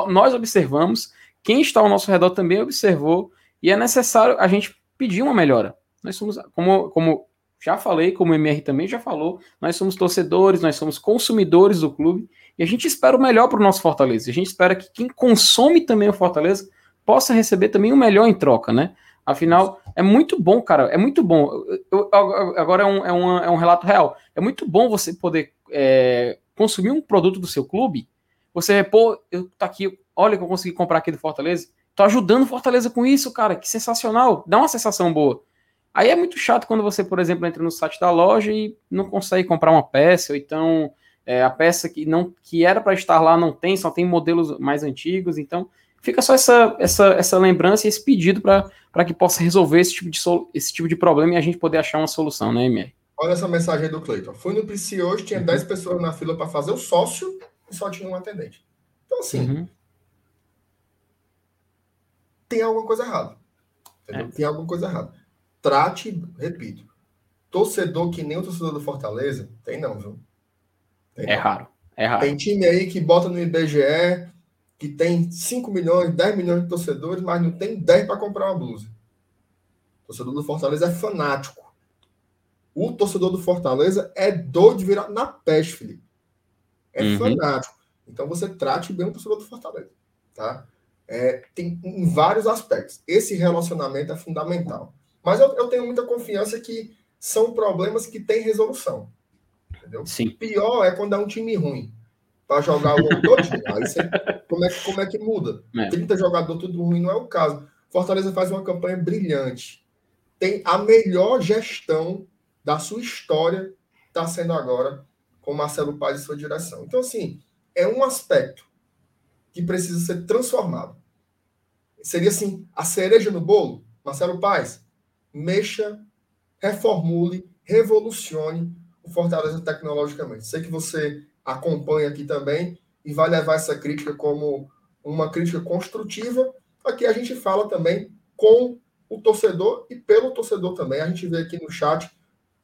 nós observamos, quem está ao nosso redor também observou, e é necessário a gente pedir uma melhora. Nós somos, como, como já falei, como o MR também já falou, nós somos torcedores, nós somos consumidores do clube, e a gente espera o melhor para o nosso Fortaleza. A gente espera que quem consome também o Fortaleza possa receber também o melhor em troca, né? Afinal, é muito bom, cara. É muito bom. Eu, eu, agora é um, é, um, é um relato real. É muito bom você poder é, consumir um produto do seu clube. Você, pô, eu tá aqui, olha que eu consegui comprar aqui do Fortaleza. Tô ajudando o Fortaleza com isso, cara. Que sensacional. Dá uma sensação boa. Aí é muito chato quando você, por exemplo, entra no site da loja e não consegue comprar uma peça, ou então é, a peça que não que era para estar lá não tem, só tem modelos mais antigos, então fica só essa, essa, essa lembrança e esse pedido para que possa resolver esse tipo, de esse tipo de problema e a gente poder achar uma solução, né, MR? Olha essa mensagem do Cleiton. Fui no PC hoje, tinha uhum. 10 pessoas na fila para fazer o sócio e só tinha um atendente. Então, assim, uhum. tem alguma coisa errada. É. Tem alguma coisa errada. Trate, repito, torcedor que nem o torcedor do Fortaleza, tem não, viu? É raro. É raro. Tem time aí que bota no IBGE que tem 5 milhões, 10 milhões de torcedores, mas não tem 10 para comprar uma blusa. O torcedor do Fortaleza é fanático. O torcedor do Fortaleza é doido de virar na peste, Felipe. É uhum. fanático. Então você trate bem o torcedor do Fortaleza, tá? É, tem em vários aspectos. Esse relacionamento é fundamental. Mas eu, eu tenho muita confiança que são problemas que têm resolução. Entendeu? Sim. Pior é quando é um time ruim para jogar o ano todo. Aí você, como, é, como é que muda? É. 30 jogadores tudo ruim não é o caso. Fortaleza faz uma campanha brilhante. Tem a melhor gestão da sua história, está sendo agora com Marcelo Paz e sua direção. Então, assim, é um aspecto que precisa ser transformado. Seria assim, a cereja no bolo, Marcelo Paz, mexa, reformule, revolucione o Fortaleza tecnologicamente. Sei que você acompanha aqui também e vai levar essa crítica como uma crítica construtiva. Aqui a gente fala também com o torcedor e pelo torcedor também. A gente vê aqui no chat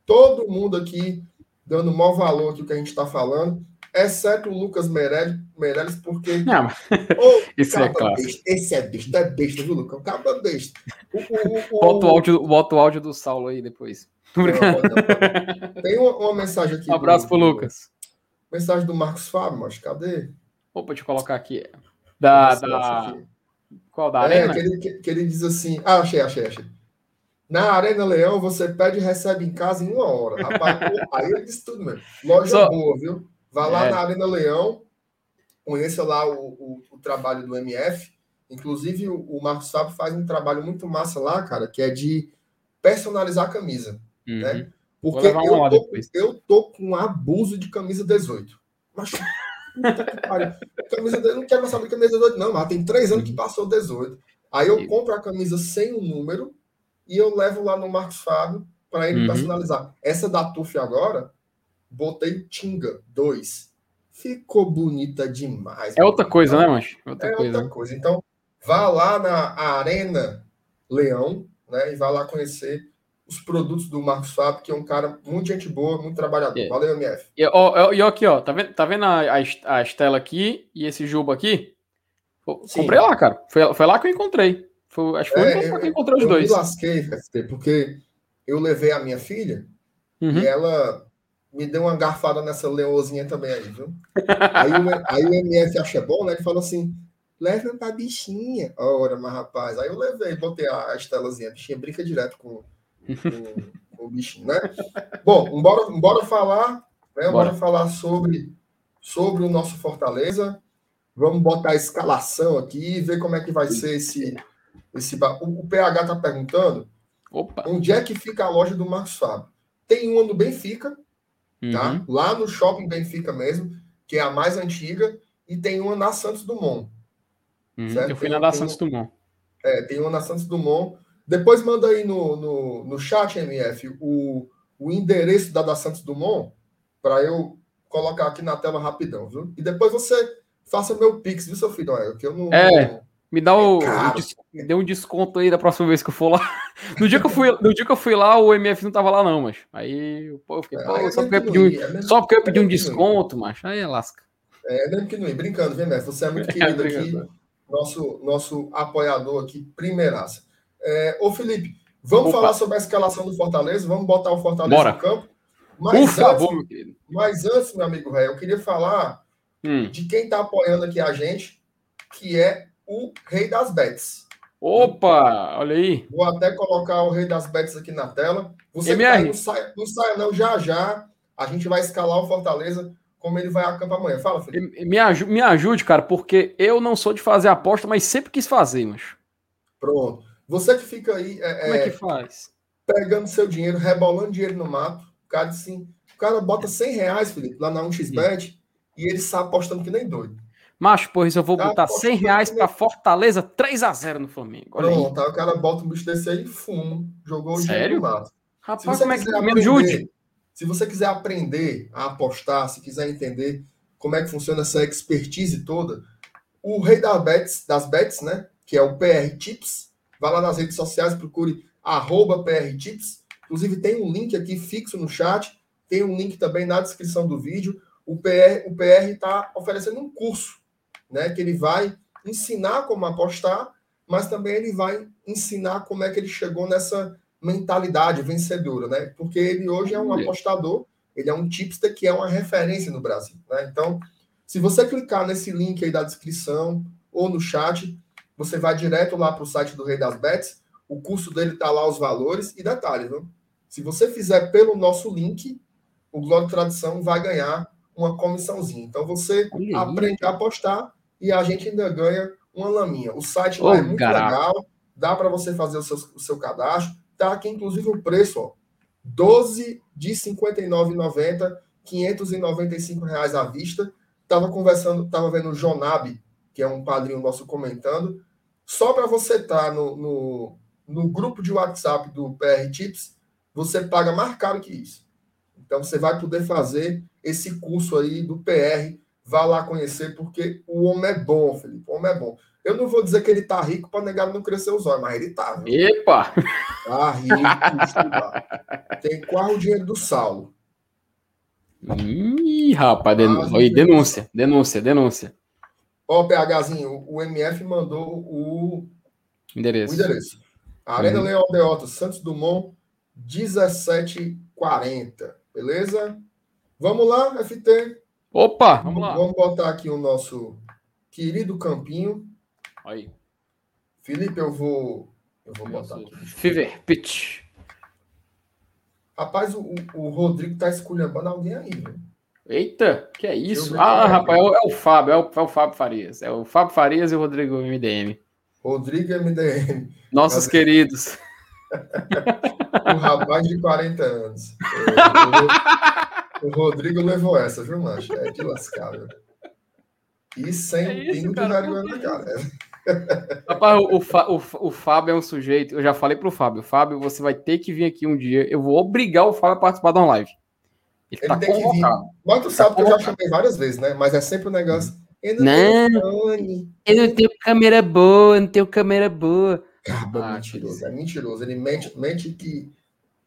todo mundo aqui dando maior valor aqui que a gente está falando, exceto o Lucas Meirelles, porque. Não, oh, [LAUGHS] isso é claro. Esse é besta, é besta, viu, Lucas? Acaba besta. O, o, o, bota, o áudio, bota o áudio do Saulo aí depois. Não, não, Tem uma, uma, mensagem aqui. Um abraço pro, pro Lucas. Mensagem do Marcos Fábio, mas cadê? Opa, deixa eu colocar aqui. Da. da... Qual da é, arena? Que ele, que, que ele diz assim. Ah, achei, achei, achei. Na Arena Leão, você pede e recebe em casa em uma hora. Rapaz, aí ele disse tudo mesmo. Loja Só... boa, viu? Vá lá é. na Arena Leão, conheça lá o, o, o trabalho do MF. Inclusive, o, o Marcos Fábio faz um trabalho muito massa lá, cara, que é de personalizar a camisa. Uhum. Né? Porque eu tô, eu tô com abuso de camisa 18. Mas, puta que pariu. Camisa, eu não quero mais saber camisa 18, não, mas tem três anos que passou 18. Aí eu compro a camisa sem o número e eu levo lá no Marcos Fábio para ele uhum. personalizar. Essa da TUF agora, botei Tinga 2. Ficou bonita demais. É outra coisa, né, Mancho? Outra é coisa, outra né? coisa. Então, vá lá na Arena Leão, né? E vá lá conhecer os produtos do Marcos Fábio, que é um cara muito gente boa, muito trabalhador. Yeah. Valeu, MF. E, ó, ó, aqui, ó, tá vendo, tá vendo a, a, Estela aqui e esse Juba aqui? Comprei Sim. lá, cara. Foi, foi lá que eu encontrei. Foi, acho que foi é, que eu encontrei os eu dois. Eu me lasquei, porque eu levei a minha filha uhum. e ela me deu uma garfada nessa leozinha também aí, viu? aí, o, aí o MF acha bom, né? Ele falou assim: leva pra bichinha. Ora, mas rapaz, aí eu levei, botei a, a estelazinha, a bichinha brinca direto com, com, com o bichinho, né? Bom, embora, embora falar, né? Bora. bora falar sobre, sobre o nosso Fortaleza. Vamos botar a escalação aqui e ver como é que vai ser esse. esse o, o PH está perguntando Opa. onde é que fica a loja do Marcos Fábio. Tem uma no Benfica, tá? Uhum. Lá no Shopping Benfica mesmo, que é a mais antiga, e tem uma na Santos Dumont. Uhum. Eu fui na da Santos Dumont. É, tem uma na Santos Dumont. Depois manda aí no, no, no chat, MF, o, o endereço da da Santos Dumont, para eu colocar aqui na tela rapidão, viu? E depois você faça meu pix, viu, seu filho? É, que eu não. É, me dá o, é dê um desconto aí da próxima vez que eu for lá. [LAUGHS] No dia que eu fui, no dia que eu fui lá, o MF não tava lá, não, mas. Aí, pô, eu fiquei, pô, é, só, porque eu pedi um, é só porque eu pedi um desconto, mas aí é lasca. É, mesmo que não ir. Brincando, viu, MF? Você é muito [LAUGHS] querido aqui. Nosso, nosso apoiador aqui, primeiraça. É, ô, Felipe, vamos Opa. falar sobre a escalação do Fortaleza? Vamos botar o Fortaleza Bora. no campo? Mas Por antes, favor, meu querido. Mas antes, meu amigo velho, eu queria falar hum. de quem está apoiando aqui a gente, que é o Rei das Bets. Opa, olha aí. Vou até colocar o Rei das Bets aqui na tela. Você tá aí, não saia, não saia não, já já a gente vai escalar o Fortaleza como ele vai a campo amanhã. Fala, Felipe. Me, ajude, me ajude, cara, porque eu não sou de fazer aposta, mas sempre quis fazer, mas. Pronto. Você que fica aí. É, como é, é que faz? Pegando seu dinheiro, rebolando dinheiro no mato. O cara, assim, o cara bota 100 reais, Felipe, lá na 1xBet, e ele está apostando que nem doido. Macho, por isso eu vou botar 100 reais para Fortaleza 3 a 0 no Flamengo. Olha Pronto, aí. o cara bota um bicho desse aí e fuma. Jogou o Sério? Rapaz, como é que me ajude? Se você quiser aprender a apostar, se quiser entender como é que funciona essa expertise toda, o rei das bets, das bets, né? Que é o PR Tips. Vá lá nas redes sociais, procure arroba PR Tips. Inclusive, tem um link aqui fixo no chat. Tem um link também na descrição do vídeo. O PR o PR está oferecendo um curso né? Que ele vai ensinar como apostar, mas também ele vai ensinar como é que ele chegou nessa mentalidade vencedora, né? Porque ele hoje é um apostador, ele é um tipster que é uma referência no Brasil, né? Então, Se você clicar nesse link aí da descrição ou no chat, você vai direto lá para o site do Rei das Bets. O curso dele está lá, os valores. E detalhe, viu? Se você fizer pelo nosso link, o Glória Tradição vai ganhar uma comissãozinha. Então você aprende a apostar e a gente ainda ganha uma laminha. O site lá oh, é muito legal, dá para você fazer o seu, o seu cadastro. Tá aqui, inclusive, o preço, ó. 12 de R$ 59,90, 595 reais à vista. Tava conversando, tava vendo o Jonab, que é um padrinho nosso comentando. Só para você estar tá no, no, no, grupo de WhatsApp do PR Tips, você paga mais caro que isso. Então você vai poder fazer esse curso aí do PR. Vá lá conhecer, porque o homem é bom, Felipe. O homem é bom. Eu não vou dizer que ele tá rico para negar não crescer os olhos, mas ele tá. Viu? Epa! Tá rico, Tem quase o dinheiro do Saulo. Ih, rapaz, Oi, denúncia, denúncia, denúncia. Ó, PHzinho, o MF mandou o endereço. O endereço. Arena uhum. Leão Aldeota, Santos Dumont, 1740. Beleza? Vamos lá, FT. Opa, vamos lá. Vamos botar aqui o nosso querido campinho. Aí. Felipe, eu vou. Eu vou botar aqui. Fever Pitch. Rapaz, o, o Rodrigo tá esculhambando alguém aí, viu? Eita, que é isso? Ah, rapaz, é o, é o Fábio, é o, é o, Fábio Farias. É o Fábio Farias e o Rodrigo MDM. Rodrigo MDM. Nossos Mas... queridos. [LAUGHS] o rapaz de 40 anos. [LAUGHS] o, Rodrigo levou essa, viu, Mancha? É de lascar, viu? E sem é isso, pingo de vergonha na cara. [LAUGHS] Rapaz, o, o, o, Fábio é um sujeito. Eu já falei pro Fábio, Fábio, você vai ter que vir aqui um dia. Eu vou obrigar o Fábio a participar de uma live. Ele, Ele tá tem convocado. que vir. Mas tu sabe tá que eu já chamei várias vezes, né? Mas é sempre um negócio. Eu não, não eu não tenho câmera boa, não tenho câmera boa. Caba ah, mentiroso, é mentiroso. Ele mente, mente que.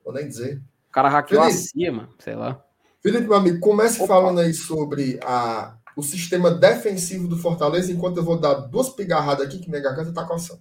Vou nem dizer. O cara hackeou Felipe, acima, sei lá. Felipe, meu amigo, comece Opa. falando aí sobre a o sistema defensivo do Fortaleza, enquanto eu vou dar duas pigarradas aqui que minha garganta tá coçando.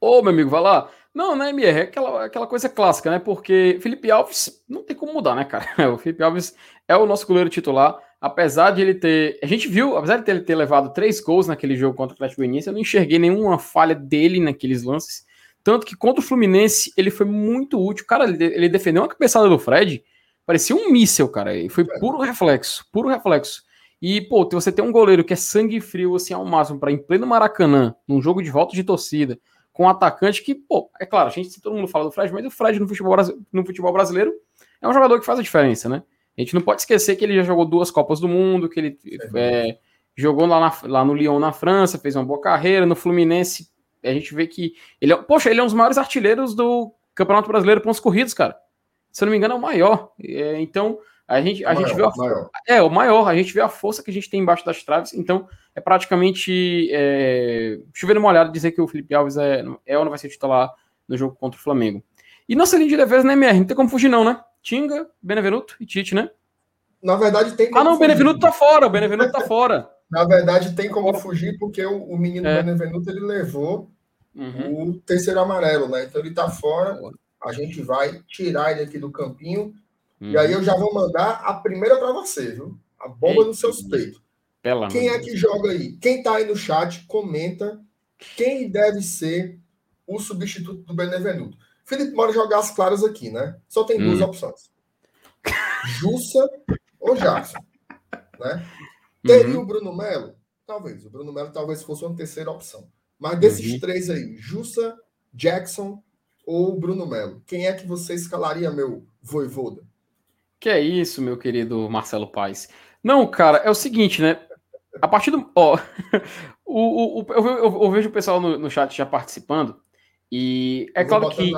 Ô, meu amigo, vai lá. Não, né, MR? É aquela, aquela coisa clássica, né? Porque Felipe Alves não tem como mudar, né, cara? [LAUGHS] O Felipe Alves é o nosso goleiro titular. Apesar de ele ter. A gente viu, apesar de ele ter levado três gols naquele jogo contra o Atlético Goianiense, eu não enxerguei nenhuma falha dele naqueles lances. Tanto que contra o Fluminense ele foi muito útil. Cara, ele, ele defendeu uma cabeçada do Fred, parecia um míssel, cara. E foi é. puro reflexo, puro reflexo. E, pô, você tem um goleiro que é sangue frio, assim, ao máximo, para em pleno Maracanã, num jogo de volta de torcida, com um atacante que, pô, é claro, a gente, todo mundo fala do Fred, mas o Fred no futebol, no futebol brasileiro é um jogador que faz a diferença, né? A gente não pode esquecer que ele já jogou duas Copas do Mundo, que ele é, jogou lá, na, lá no Lyon, na França, fez uma boa carreira, no Fluminense, a gente vê que ele é, poxa, ele é um dos maiores artilheiros do Campeonato Brasileiro pontos corridos, cara. Se eu não me engano, é o maior. É, então, a gente, a maior, gente vê a, maior. É, o maior, a gente vê a força que a gente tem embaixo das traves, então é praticamente é, chover uma olhada dizer que o Felipe Alves é, é ou não vai ser titular no jogo contra o Flamengo. E nossa linha de defesa, né, MR? Não tem como fugir, não, né? Tinga, Benevenuto e Tite, né? Na verdade, tem como Ah, não, o Benevenuto tá fora, o Benevenuto tá fora. [LAUGHS] Na verdade, tem como fugir, porque o, o menino é. Benevenuto ele levou uhum. o terceiro amarelo, né? Então ele tá fora. A gente vai tirar ele aqui do campinho Uhum. E aí eu já vou mandar a primeira para você, viu? A bomba nos seus peitos. Pela quem é que joga aí? Quem tá aí no chat, comenta quem deve ser o substituto do Benevenuto. Felipe Mora jogar as claras aqui, né? Só tem duas hum. opções. Jussa ou Jackson. Né? Teria uhum. o Bruno Melo? Talvez. O Bruno Melo talvez fosse uma terceira opção. Mas desses uhum. três aí, Jussa, Jackson ou Bruno Melo, quem é que você escalaria, meu voivoda? Que é isso, meu querido Marcelo Paes. Não, cara, é o seguinte, né? A partir do. Ó, [LAUGHS] o, o, eu, eu, eu, vejo o pessoal no, no chat já participando, e é claro que.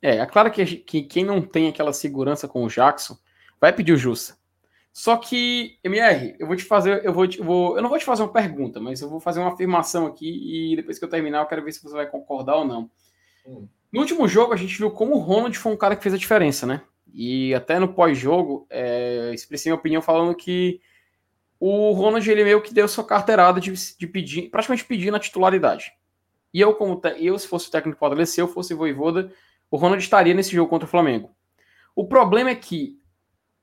É, é claro que, que quem não tem aquela segurança com o Jackson vai pedir o Jussa. Só que, MR, eu vou te fazer, eu vou, te, eu vou, eu não vou te fazer uma pergunta, mas eu vou fazer uma afirmação aqui e depois que eu terminar eu quero ver se você vai concordar ou não. Hum. No último jogo a gente viu como o Ronald foi um cara que fez a diferença, né? E até no pós-jogo, é, expressei minha opinião falando que o Ronald ele meio que deu sua carteirada de, de pedir, praticamente pedindo a titularidade. E eu, como eu, se fosse o técnico do Fortaleza, se eu fosse Voivoda, o Ronald estaria nesse jogo contra o Flamengo. O problema é que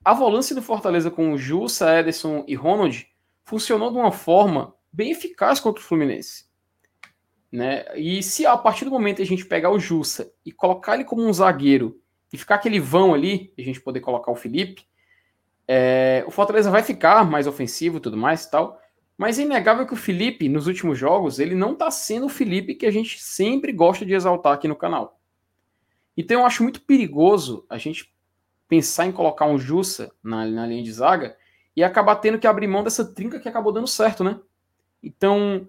a volância do Fortaleza com o Jussa, Ederson e Ronald funcionou de uma forma bem eficaz contra o Fluminense. Né? E se a partir do momento a gente pegar o Jussa e colocar ele como um zagueiro e ficar aquele vão ali, a gente poder colocar o Felipe, é, o Fortaleza vai ficar mais ofensivo e tudo mais e tal. Mas é inegável que o Felipe, nos últimos jogos, ele não está sendo o Felipe que a gente sempre gosta de exaltar aqui no canal. Então eu acho muito perigoso a gente pensar em colocar um Jussa na, na linha de zaga e acabar tendo que abrir mão dessa trinca que acabou dando certo, né? Então,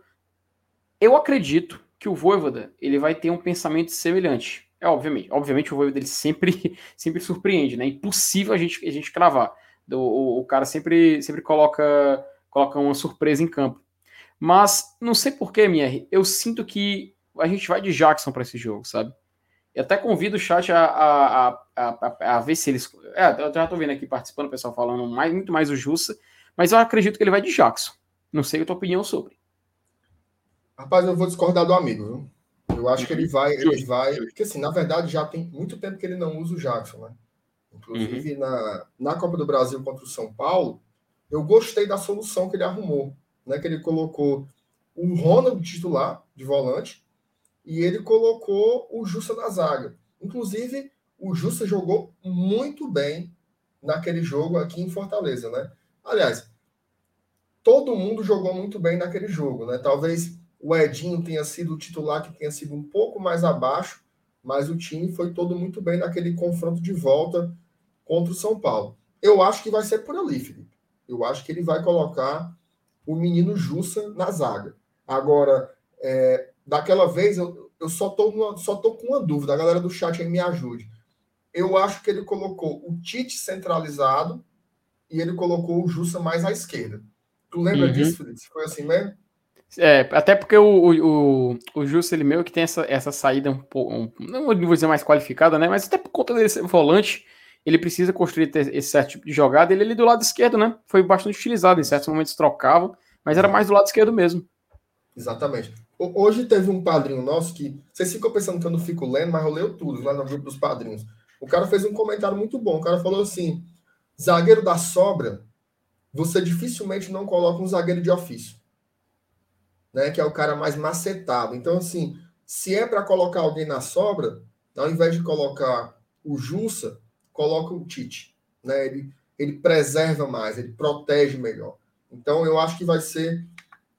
eu acredito que o Voivoda ele vai ter um pensamento semelhante. É obviamente, obviamente o Voivoda ele sempre, [LAUGHS] sempre surpreende, né? É impossível a gente, a gente cravar. O, o, o cara sempre, sempre coloca coloca uma surpresa em campo. Mas não sei porquê, MR, eu sinto que a gente vai de Jackson para esse jogo, sabe? Eu até convido o chat a, a, a, a, a ver se eles. É, eu já tô vendo aqui participando, o pessoal falando mais, muito mais o Jussa, mas eu acredito que ele vai de Jackson. Não sei a tua opinião sobre. Rapaz, eu vou discordar do amigo, viu? Eu acho que ele vai, ele vai. Porque assim, na verdade, já tem muito tempo que ele não usa o Jackson, né? Inclusive, uhum. na, na Copa do Brasil contra o São Paulo, eu gostei da solução que ele arrumou, né? Que ele colocou o Ronald titular de volante e ele colocou o Justa na zaga. Inclusive, o Justa jogou muito bem naquele jogo aqui em Fortaleza, né? Aliás, todo mundo jogou muito bem naquele jogo, né? Talvez o Edinho tenha sido o titular que tenha sido um pouco mais abaixo, mas o time foi todo muito bem naquele confronto de volta contra o São Paulo. Eu acho que vai ser por ali, Felipe. Eu acho que ele vai colocar o menino Jussa na zaga. Agora, é, daquela vez, eu, eu só tô, só tô com uma dúvida. A galera do chat aí me ajude. Eu acho que ele colocou o Tite centralizado e ele colocou o Jussa mais à esquerda. Tu lembra uhum. disso, Felipe? Foi assim mesmo? É, até porque o, o, o, Justo, ele meio que tem essa, essa saída um pouco, um, não vou dizer mais qualificada, né? Mas até por conta dele ser volante, ele precisa construir esse certo tipo de jogada. Ele ali do lado esquerdo, né? Foi bastante utilizado. Em certos momentos trocavam, mas era mais do lado esquerdo mesmo. Exatamente. Hoje teve um padrinho nosso que. Vocês ficam pensando que eu não fico lendo, mas eu leio tudo lá no grupo dos padrinhos. O cara fez um comentário muito bom. O cara falou assim: zagueiro da sobra, você dificilmente não coloca um zagueiro de ofício. Né, que é o cara mais macetado. Então, assim, se é para colocar alguém na sobra, ao invés de colocar o Jussa, coloca o Tite. Né? Ele, ele preserva mais, ele protege melhor. Então, eu acho que vai ser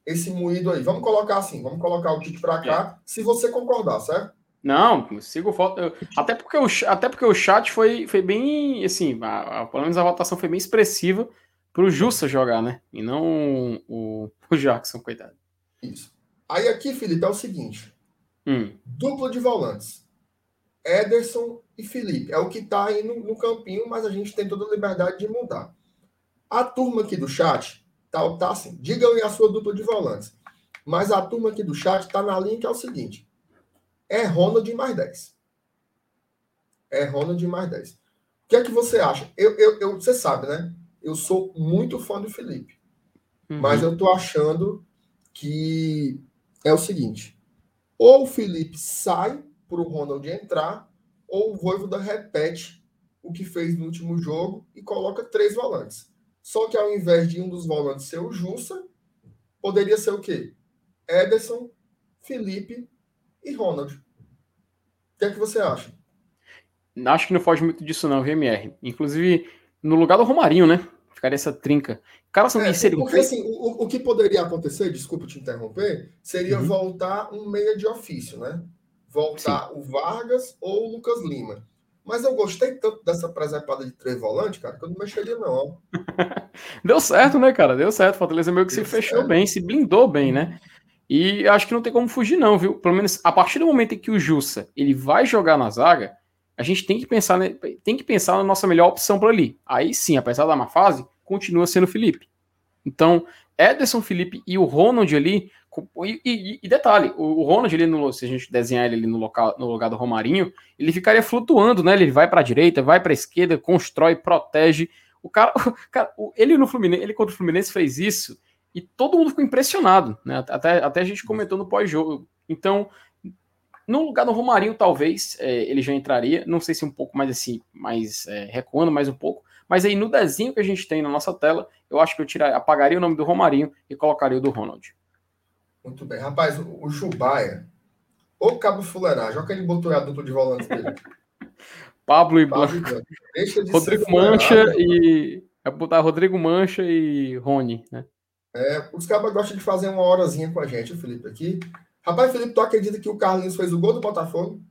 esse moído aí. Vamos colocar assim, vamos colocar o Tite para cá, é. se você concordar, certo? Não, sigo foto. Até porque o, até porque o chat foi, foi bem, assim, a, a, pelo menos a votação foi bem expressiva para o Justa jogar, né? E não o, o Jackson, coitado. Isso. Aí aqui, Felipe, é o seguinte: hum. dupla de volantes. Ederson e Felipe. É o que está aí no, no, campinho, mas a gente tem toda a liberdade de mudar. A turma aqui do chat tá, tá assim. Digam aí a sua dupla de volantes. Mas a turma aqui do chat está na linha que é o seguinte: é Ronald mais 10. É Ronald mais 10. O que é que você acha? Eu, eu, eu, você sabe, né? Eu sou muito fã do Felipe. Uhum. Mas eu tô achando que é o seguinte: ou o Felipe sai para o Ronald entrar, ou o Voivoda repete o que fez no último jogo e coloca três volantes. Só que ao invés de um dos volantes ser o Jussa, poderia ser o quê? Ederson, Felipe e Ronald. O que é que você acha? Acho que não foge muito disso, não, VMR. Inclusive, no lugar do Romarinho, né? Ficaria essa trinca. Cara, é, seria porque, assim, o, o que poderia acontecer, desculpa te interromper, seria uhum. voltar um meia de ofício, né? voltar Sim. o Vargas ou o Lucas Lima. Mas eu gostei tanto dessa presepada de três volantes, cara, que eu não mexeria, não. [LAUGHS] Deu certo, né, cara? Deu certo. Fortaleza meio que Deu se fechou certo. bem, se blindou bem, né? E acho que não tem como fugir, não, viu? Pelo menos a partir do momento em que o Jussa ele vai jogar na zaga, a gente tem que pensar, né, tem que pensar na nossa melhor opção para ali. Aí sim, apesar da má fase, continua sendo o Felipe. Então, Ederson, Felipe e o Ronald ali e, e, e, detalhe, o, Ronald, ele no, se a gente desenhar ele ali no, local, no lugar do Romarinho, ele ficaria flutuando, né? Ele vai para a direita, vai para a esquerda, constrói, protege. O cara, [LAUGHS] o cara ele no Fluminense, ele contra o Fluminense fez isso e todo mundo ficou impressionado, né? Até, até a gente comentou no pós-jogo. Então, no lugar do Romarinho, talvez é, ele já entraria, não sei se um pouco mais assim, mais é, recuando mais um pouco, Mas aí no desenho que a gente tem na nossa tela, eu acho que eu tiraria, apagaria o nome do Romarinho e colocaria o do Ronald. Muito bem. Rapaz, o Jubaia, o cabo fuleiragem, olha que ele botou a dupla de volantes dele. [LAUGHS] Pablo e Pablo Blanco. Rodrigo Mancha e. É botar Rodrigo Mancha e Rony, né? É, os cabas gostam de fazer uma horazinha com a gente, Felipe, aqui. Rapaz, Felipe, tu acredita que o Carlinhos fez o gol do Botafogo?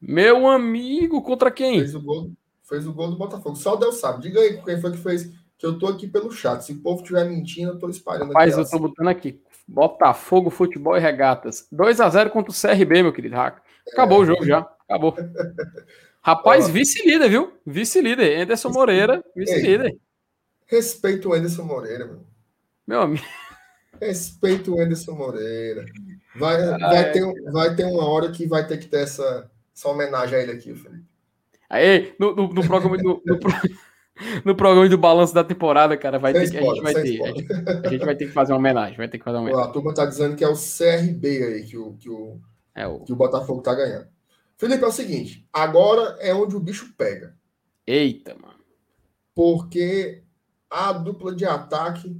Meu amigo, contra quem? Fez o gol, fez o gol do Botafogo. Só Deus sabe. Diga aí quem foi que fez. Que eu tô aqui pelo chat. Se o povo estiver mentindo, eu tô espalhando Rapaz, eu tô botando aqui. Botafogo, futebol e regatas. 2 a 0 contra o CRB, meu querido Raca. Acabou é. o jogo já. Acabou. [LAUGHS] Rapaz, vice-líder, viu? Vice-líder. Anderson Moreira, vice-líder. Respeito o Anderson Moreira, meu. Meu amigo. Respeito o Anderson Moreira. Vai, ah, vai, é. ter, vai ter uma hora que vai ter que ter essa, essa homenagem a ele aqui, Felipe. Aí, no, no, no programa no, no, no, programa do balanço da temporada, cara, vai ter, spoiler, a gente vai ter. A gente, a gente, vai ter que fazer uma homenagem. Vai ter que fazer uma homenagem. A turma tá dizendo que é o CRB aí que o, que o, é o... Que o Botafogo tá ganhando. Felipe, é o seguinte: agora é onde o bicho pega. Eita, mano. Porque a dupla de ataque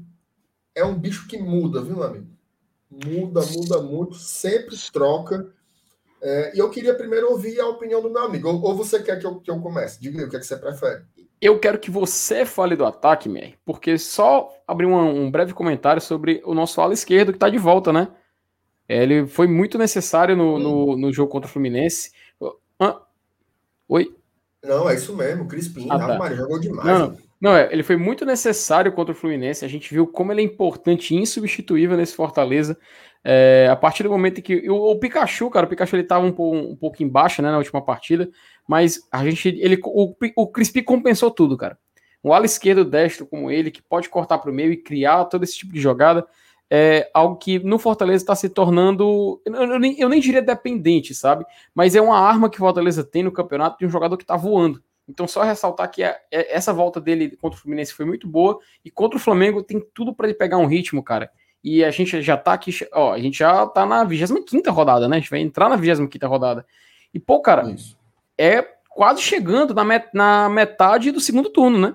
é um bicho que muda, viu, meu amigo? Muda, muda muito, sempre troca. É, e eu queria primeiro ouvir a opinião do meu amigo. Ou, ou você quer que eu, que eu comece? Diga aí o que, é que você prefere. Eu quero que você fale do ataque, Mer, porque só abrir um, um, breve comentário sobre o nosso ala esquerdo que está de volta, né? É, ele foi muito necessário no, hum. no, no, jogo contra o Fluminense. Ah, oi? Não, é isso mesmo. Crispim, ah, tá. Maria, jogou demais. Não, não. Não, é, ele foi muito necessário contra o Fluminense. A gente viu como ele é importante e insubstituível nesse Fortaleza. É, a partir do momento que. O, o, Pikachu, cara, o Pikachu ele tava um, um, um pouco embaixo né, na última partida, mas a gente. Ele, o, o Crispi compensou tudo, cara. Um ala esquerdo destro como ele, que pode cortar para o meio e criar todo esse tipo de jogada, é algo que no Fortaleza está se tornando. Eu, eu, nem, eu nem diria dependente, sabe? Mas é uma arma que o Fortaleza tem no campeonato de um jogador que está voando. Então, só ressaltar que a, é, essa volta dele contra o Fluminense foi muito boa e contra o Flamengo tem tudo para ele pegar um ritmo, cara. E a gente já tá aqui, ó, a gente já tá na 25 rodada, né? A gente vai entrar na 25 rodada. E, pô, cara, Isso. é quase chegando na, met na metade do segundo turno, né?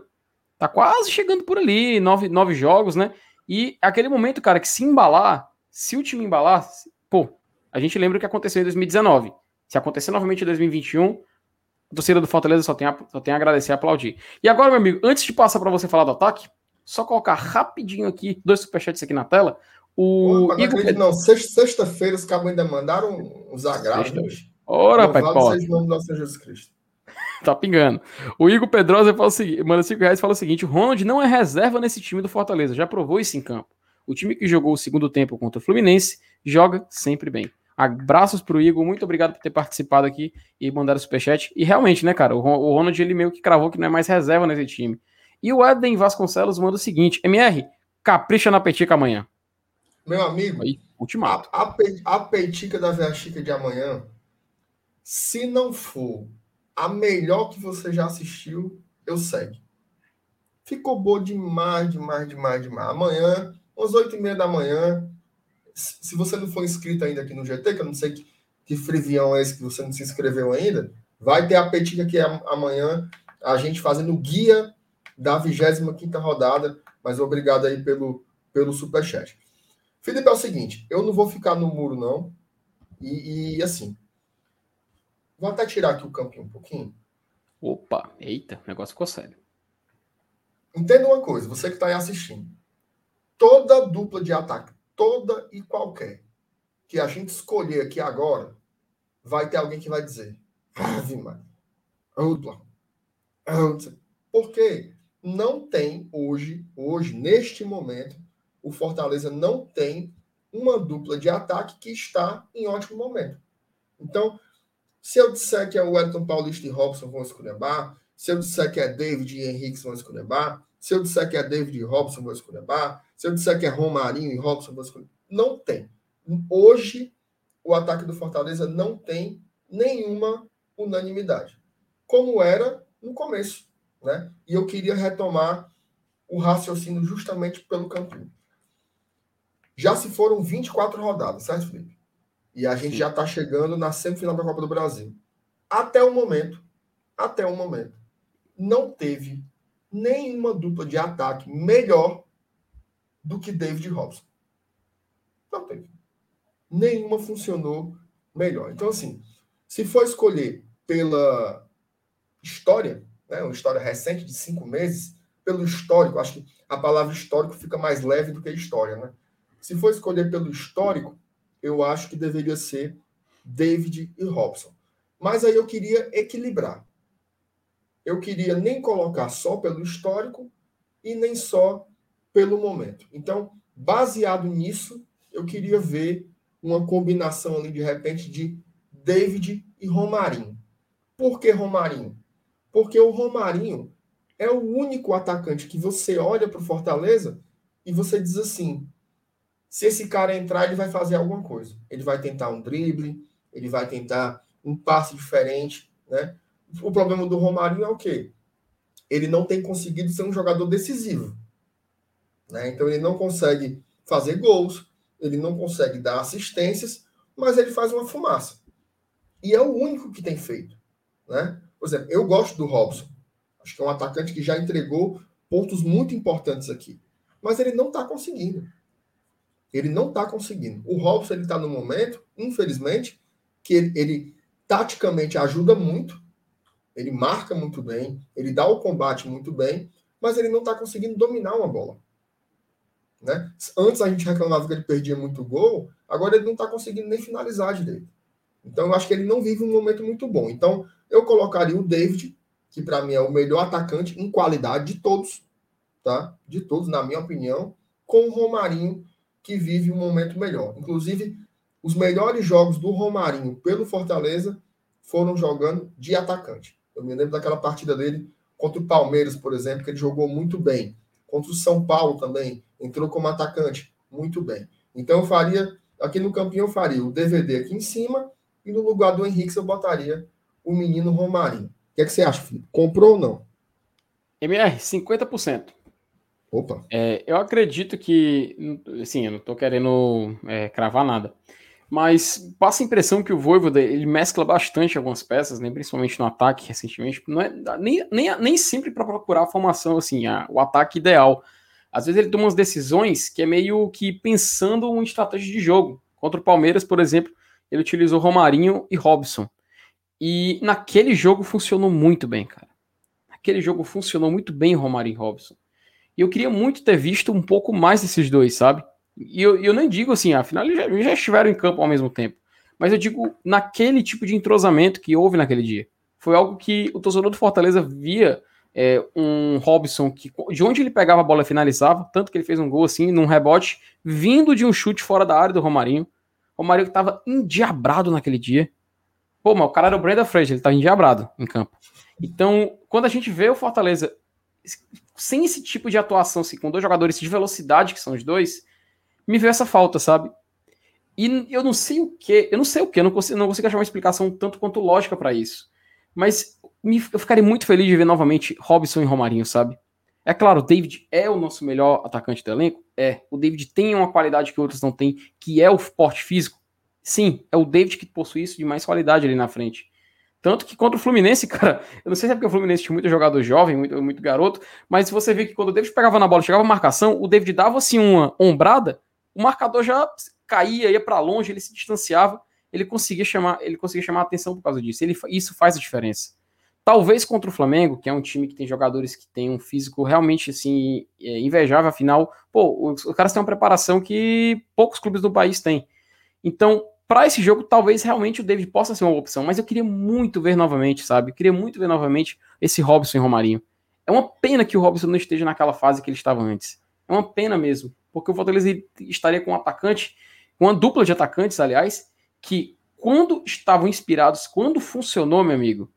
Tá quase chegando por ali, nove, nove jogos, né? E aquele momento, cara, que se embalar, se o time embalar, pô, a gente lembra o que aconteceu em 2019. Se acontecer novamente em 2021, a torcida do Fortaleza só tem, a, só tem a agradecer e aplaudir. E agora, meu amigo, antes de passar para você falar do ataque, só colocar rapidinho aqui, dois superchats aqui na tela. O Pô, Igor... Acredito, não, sexta-feira os cabos ainda mandaram uns agravos. Ora, pai, pode. [LAUGHS] tá pingando. O Igor Pedrosa fala o seguinte, manda 5 reais e fala o seguinte: o Ronald não é reserva nesse time do Fortaleza, já provou isso em campo. O time que jogou o segundo tempo contra o Fluminense joga sempre bem. Abraços pro Igor, muito obrigado por ter participado aqui e mandado o superchat. E realmente, né, cara, o Ronald ele meio que cravou que não é mais reserva nesse time. E o Eden Vasconcelos manda o seguinte: MR, capricha na petica amanhã. Meu amigo, Aí, ultimato. A, a, a petica da Via Chica de amanhã, se não for a melhor que você já assistiu, eu segue. Ficou boa demais, demais, demais, demais. Amanhã, às oito e meia da manhã, se você não for inscrito ainda aqui no GT, que eu não sei que, que frivião é esse que você não se inscreveu ainda, vai ter a petica aqui amanhã, a gente fazendo o guia da 25 rodada, mas obrigado aí pelo, pelo superchat. Felipe, é o seguinte, eu não vou ficar no muro, não, e, e assim, vou até tirar aqui o campinho um pouquinho. Opa, eita, o negócio ficou sério. Entenda uma coisa, você que está aí assistindo, toda dupla de ataque toda e qualquer que a gente escolher aqui agora, vai ter alguém que vai dizer: Ave Maria, porque não tem hoje, hoje, neste momento, o Fortaleza não tem uma dupla de ataque que está em ótimo momento. Então, se eu disser que é o Wellington Paulista e Robson vão escolher se eu disser que é David e Henrique vão escolher se eu disser que é David e Robson, vou escolher bar. Se eu disser que é Romarinho e Robson. Não tem. Hoje, o ataque do Fortaleza não tem nenhuma unanimidade. Como era no começo. Né? E eu queria retomar o raciocínio justamente pelo campinho. Já se foram 24 rodadas, certo, Felipe? E a gente Sim. já está chegando na semifinal da Copa do Brasil. Até o momento, até o momento, não teve nenhuma dupla de ataque melhor do que David Robson. Não teve. Nenhuma funcionou melhor. Então, assim, se for escolher pela história, né, uma história recente de cinco meses, pelo histórico, acho que a palavra histórico fica mais leve do que história, né? Se for escolher pelo histórico, eu acho que deveria ser David e Robson. Mas aí eu queria equilibrar. Eu queria nem colocar só pelo histórico e nem só pelo momento. Então, baseado nisso, eu queria ver uma combinação ali de repente de David e Romarinho. Por que Romarinho? Porque o Romarinho é o único atacante que você olha para o Fortaleza e você diz assim: se esse cara entrar, ele vai fazer alguma coisa. Ele vai tentar um drible, ele vai tentar um passe diferente, né? O problema do Romarinho é o quê? Ele não tem conseguido ser um jogador decisivo. Né? Então ele não consegue fazer gols, ele não consegue dar assistências, mas ele faz uma fumaça. E é o único que tem feito. Né? Por exemplo, eu gosto do Robson. Acho que é um atacante que já entregou pontos muito importantes aqui. Mas ele não está conseguindo. Ele não está conseguindo. O Robson está no momento, infelizmente, que ele, ele taticamente ajuda muito, ele marca muito bem, ele dá o combate muito bem, mas ele não está conseguindo dominar uma bola. Né? Antes a gente reclamava que ele perdia muito gol, agora ele não está conseguindo nem finalizar direito. Então eu acho que ele não vive um momento muito bom. Então eu colocaria o David, que para mim é o melhor atacante em qualidade de todos, tá? De todos, na minha opinião, com o Romarinho, que vive um momento melhor. Inclusive, os melhores jogos do Romarinho pelo Fortaleza foram jogando de atacante. Eu me lembro daquela partida dele contra o Palmeiras, por exemplo, que ele jogou muito bem. Contra o São Paulo também, entrou como atacante, muito bem. Então eu faria, aqui no campinho eu faria o DVD aqui em cima e no lugar do Henrique eu botaria o menino Romarinho. O que, é que você acha, Felipe? Comprou ou não? MR, 50%. Opa. É, eu acredito que, assim, eu não estou querendo é, cravar nada, mas passa a impressão que o Voivoda, ele mescla bastante algumas peças, né, principalmente no ataque recentemente, não é nem, nem, nem sempre para procurar a formação, assim, a, o ataque ideal. Às vezes ele toma umas decisões que é meio que pensando uma estratégia de jogo. Contra o Palmeiras, por exemplo, ele utilizou Romarinho e Robson. E naquele jogo funcionou muito bem, cara. Naquele jogo funcionou muito bem Romarinho e Robson. E eu queria muito ter visto um pouco mais desses dois, sabe? E eu, eu nem digo assim, afinal eles já, já estiveram em campo ao mesmo tempo. Mas eu digo naquele tipo de entrosamento que houve naquele dia. Foi algo que o torcedor do Fortaleza via é, um Robson que de onde ele pegava a bola finalizava, tanto que ele fez um gol assim, num rebote, vindo de um chute fora da área do Romarinho. Romarinho que estava endiabrado naquele dia. Pô, mas o cara era o Brenda Fraser, ele estava endiabrado em campo. Então, quando a gente vê o Fortaleza sem esse tipo de atuação, assim, com dois jogadores de velocidade, que são os dois, me veio essa falta, sabe? E eu não sei o que, eu não sei o que, não consigo, não consigo achar uma explicação tanto quanto lógica para isso. Mas me, eu ficaria muito feliz de ver novamente Robson e Romarinho, sabe? É claro, o David é o nosso melhor atacante do elenco? É. O David tem uma qualidade que outros não têm, que é o porte físico? Sim, é o David que possui isso de mais qualidade ali na frente. Tanto que contra o Fluminense, [LAUGHS] cara, eu não sei se é porque o Fluminense tinha muito jogador jovem, muito, muito garoto, mas você vê que quando o David pegava na bola, chegava a marcação, o David dava assim uma ombrada, o marcador já caía, ia para longe, ele se distanciava, ele conseguia chamar, ele conseguia chamar a atenção por causa disso. Ele, isso faz a diferença. Talvez contra o Flamengo, que é um time que tem jogadores que tem um físico realmente assim é, invejável, afinal, pô, os, os caras têm uma preparação que poucos clubes do país têm. Então, para esse jogo, talvez realmente o David possa ser uma opção, mas eu queria muito ver novamente, sabe? Eu queria muito ver novamente esse Robson e Romarinho. É uma pena que o Robson não esteja naquela fase que ele estava antes. É uma pena mesmo, porque o Fortaleza estaria com um atacante, uma dupla de atacantes, aliás, que quando estavam inspirados, quando funcionou, meu amigo,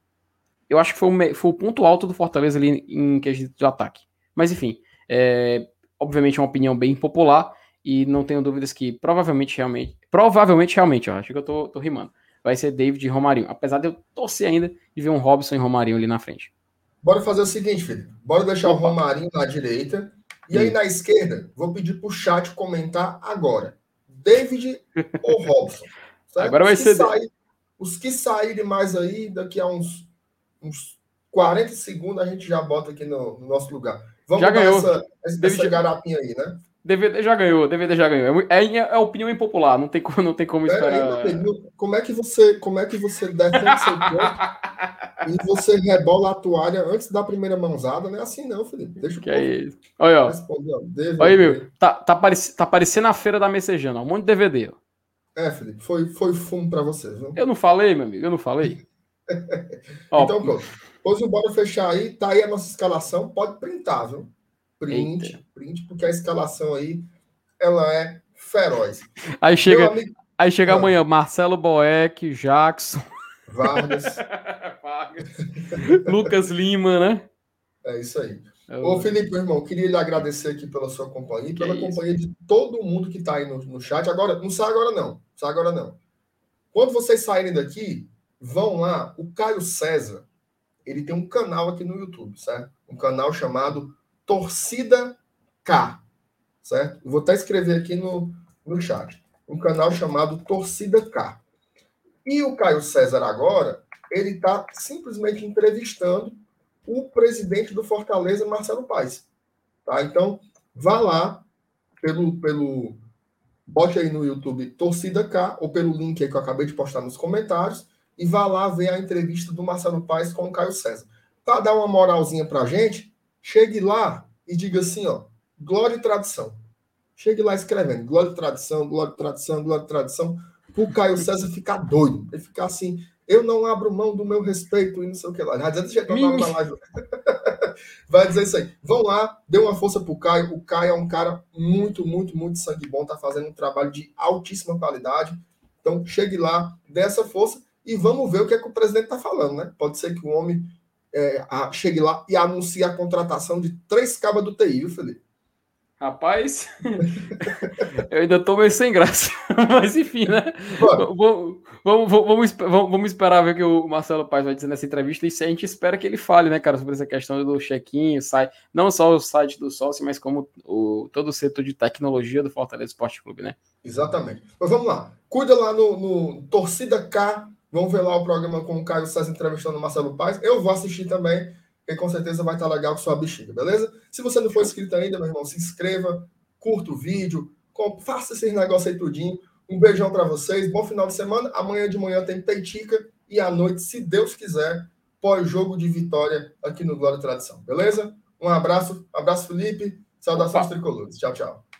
eu acho que foi o, foi o ponto alto do Fortaleza ali em quesito de ataque. Mas enfim, é, obviamente é uma opinião bem popular e não tenho dúvidas que provavelmente realmente, provavelmente realmente, ó, acho que eu tô, tô rimando, vai ser David e Romarinho, apesar de eu torcer ainda de ver um Robson e Romarinho ali na frente. Bora fazer o seguinte, Felipe, bora deixar Opa. o Romarinho na direita e aí na esquerda, vou pedir pro chat comentar agora, David ou Robson? Certo? Agora vai ser... Sair, os que saírem mais aí, daqui a uns, uns 40 segundos a gente já bota aqui no, no nosso lugar. Vamos já ganhou. essa, essa, essa garapinha aí, né? DVD já ganhou, DVD já ganhou. É, é, é opinião impopular, não tem, não tem como esperar. É, como é que você, como é que você defende seu [LAUGHS] corpo e você rebola a toalha antes da primeira mãozada? Não é assim não, Felipe. Deixa o que é isso. Olha, ó. Olha aí, meu. Tá, tá, parec tá parecendo a feira da Messejana, um monte de DVD. Ó. É, Felipe, foi, foi fumo para você, viu? Eu não falei, meu amigo, eu não falei. [LAUGHS] então, pronto. Pois bora fechar aí, tá aí a nossa escalação, pode printar, viu? Print, Eita. print, porque a escalação aí, ela é feroz. Aí chega, amigo... aí chega ah. amanhã, Marcelo Boeck, Jackson. Vargas. Vargas. [LAUGHS] Lucas Lima, né? É isso aí. É Ô, Felipe, meu irmão, queria lhe agradecer aqui pela sua companhia e pela companhia de todo mundo que está aí no, no chat. Agora, não sai agora não. Sai agora não. Quando vocês saírem daqui, vão lá. O Caio César, ele tem um canal aqui no YouTube, certo? Um canal chamado Torcida K, certo? vou até escrever aqui no, no chat. Um canal chamado Torcida K. E o Caio César agora, ele está simplesmente entrevistando o presidente do Fortaleza, Marcelo Paes. Tá? Então, vá lá pelo, pelo. Bote aí no YouTube Torcida K, ou pelo link que eu acabei de postar nos comentários, e vá lá ver a entrevista do Marcelo Paes com o Caio César. Para dar uma moralzinha para a gente, Chegue lá e diga assim, ó, glória e tradição. Chegue lá escrevendo, glória e tradição, glória e tradição, glória e tradição, para o Caio César ficar doido. Ele ficar assim, eu não abro mão do meu respeito e não sei o que lá. Vai dizer, live. [LAUGHS] Vai dizer isso aí. Vão lá, dê uma força pro Caio. O Caio é um cara muito, muito, muito sangue bom, tá fazendo um trabalho de altíssima qualidade. Então, chegue lá, dê essa força e vamos ver o que é que o presidente tá falando, né? Pode ser que o homem é, a, chegue lá e anuncie a contratação de três cabas do TI, viu, Felipe? Rapaz, [LAUGHS] eu ainda tô meio sem graça, [LAUGHS] mas enfim, né? Vamos, vamos, vamos, vamos, esperar ver o que o Marcelo Paz vai dizer nessa entrevista e a gente espera que ele fale, né, cara, sobre essa questão do check-in, sai, não só o site do sócio, mas como o, todo o setor de tecnologia do Fortaleza Esporte Clube, né? Exatamente. Mas vamos lá, cuida lá no, no Torcida K Vamos ver lá o programa com o Caio César entrevistando o Marcelo Paz. Eu vou assistir também, porque com certeza vai estar legal com sua bexiga, beleza? Se você não for inscrito ainda, meu irmão, se inscreva, curta o vídeo, faça esses negócios aí tudinho. Um beijão para vocês, bom final de semana. Amanhã de manhã tem Peitica e à noite, se Deus quiser, pós-jogo de vitória aqui no Glória e Tradição, beleza? Um abraço, abraço Felipe, saudações tricolores. Tchau, tchau.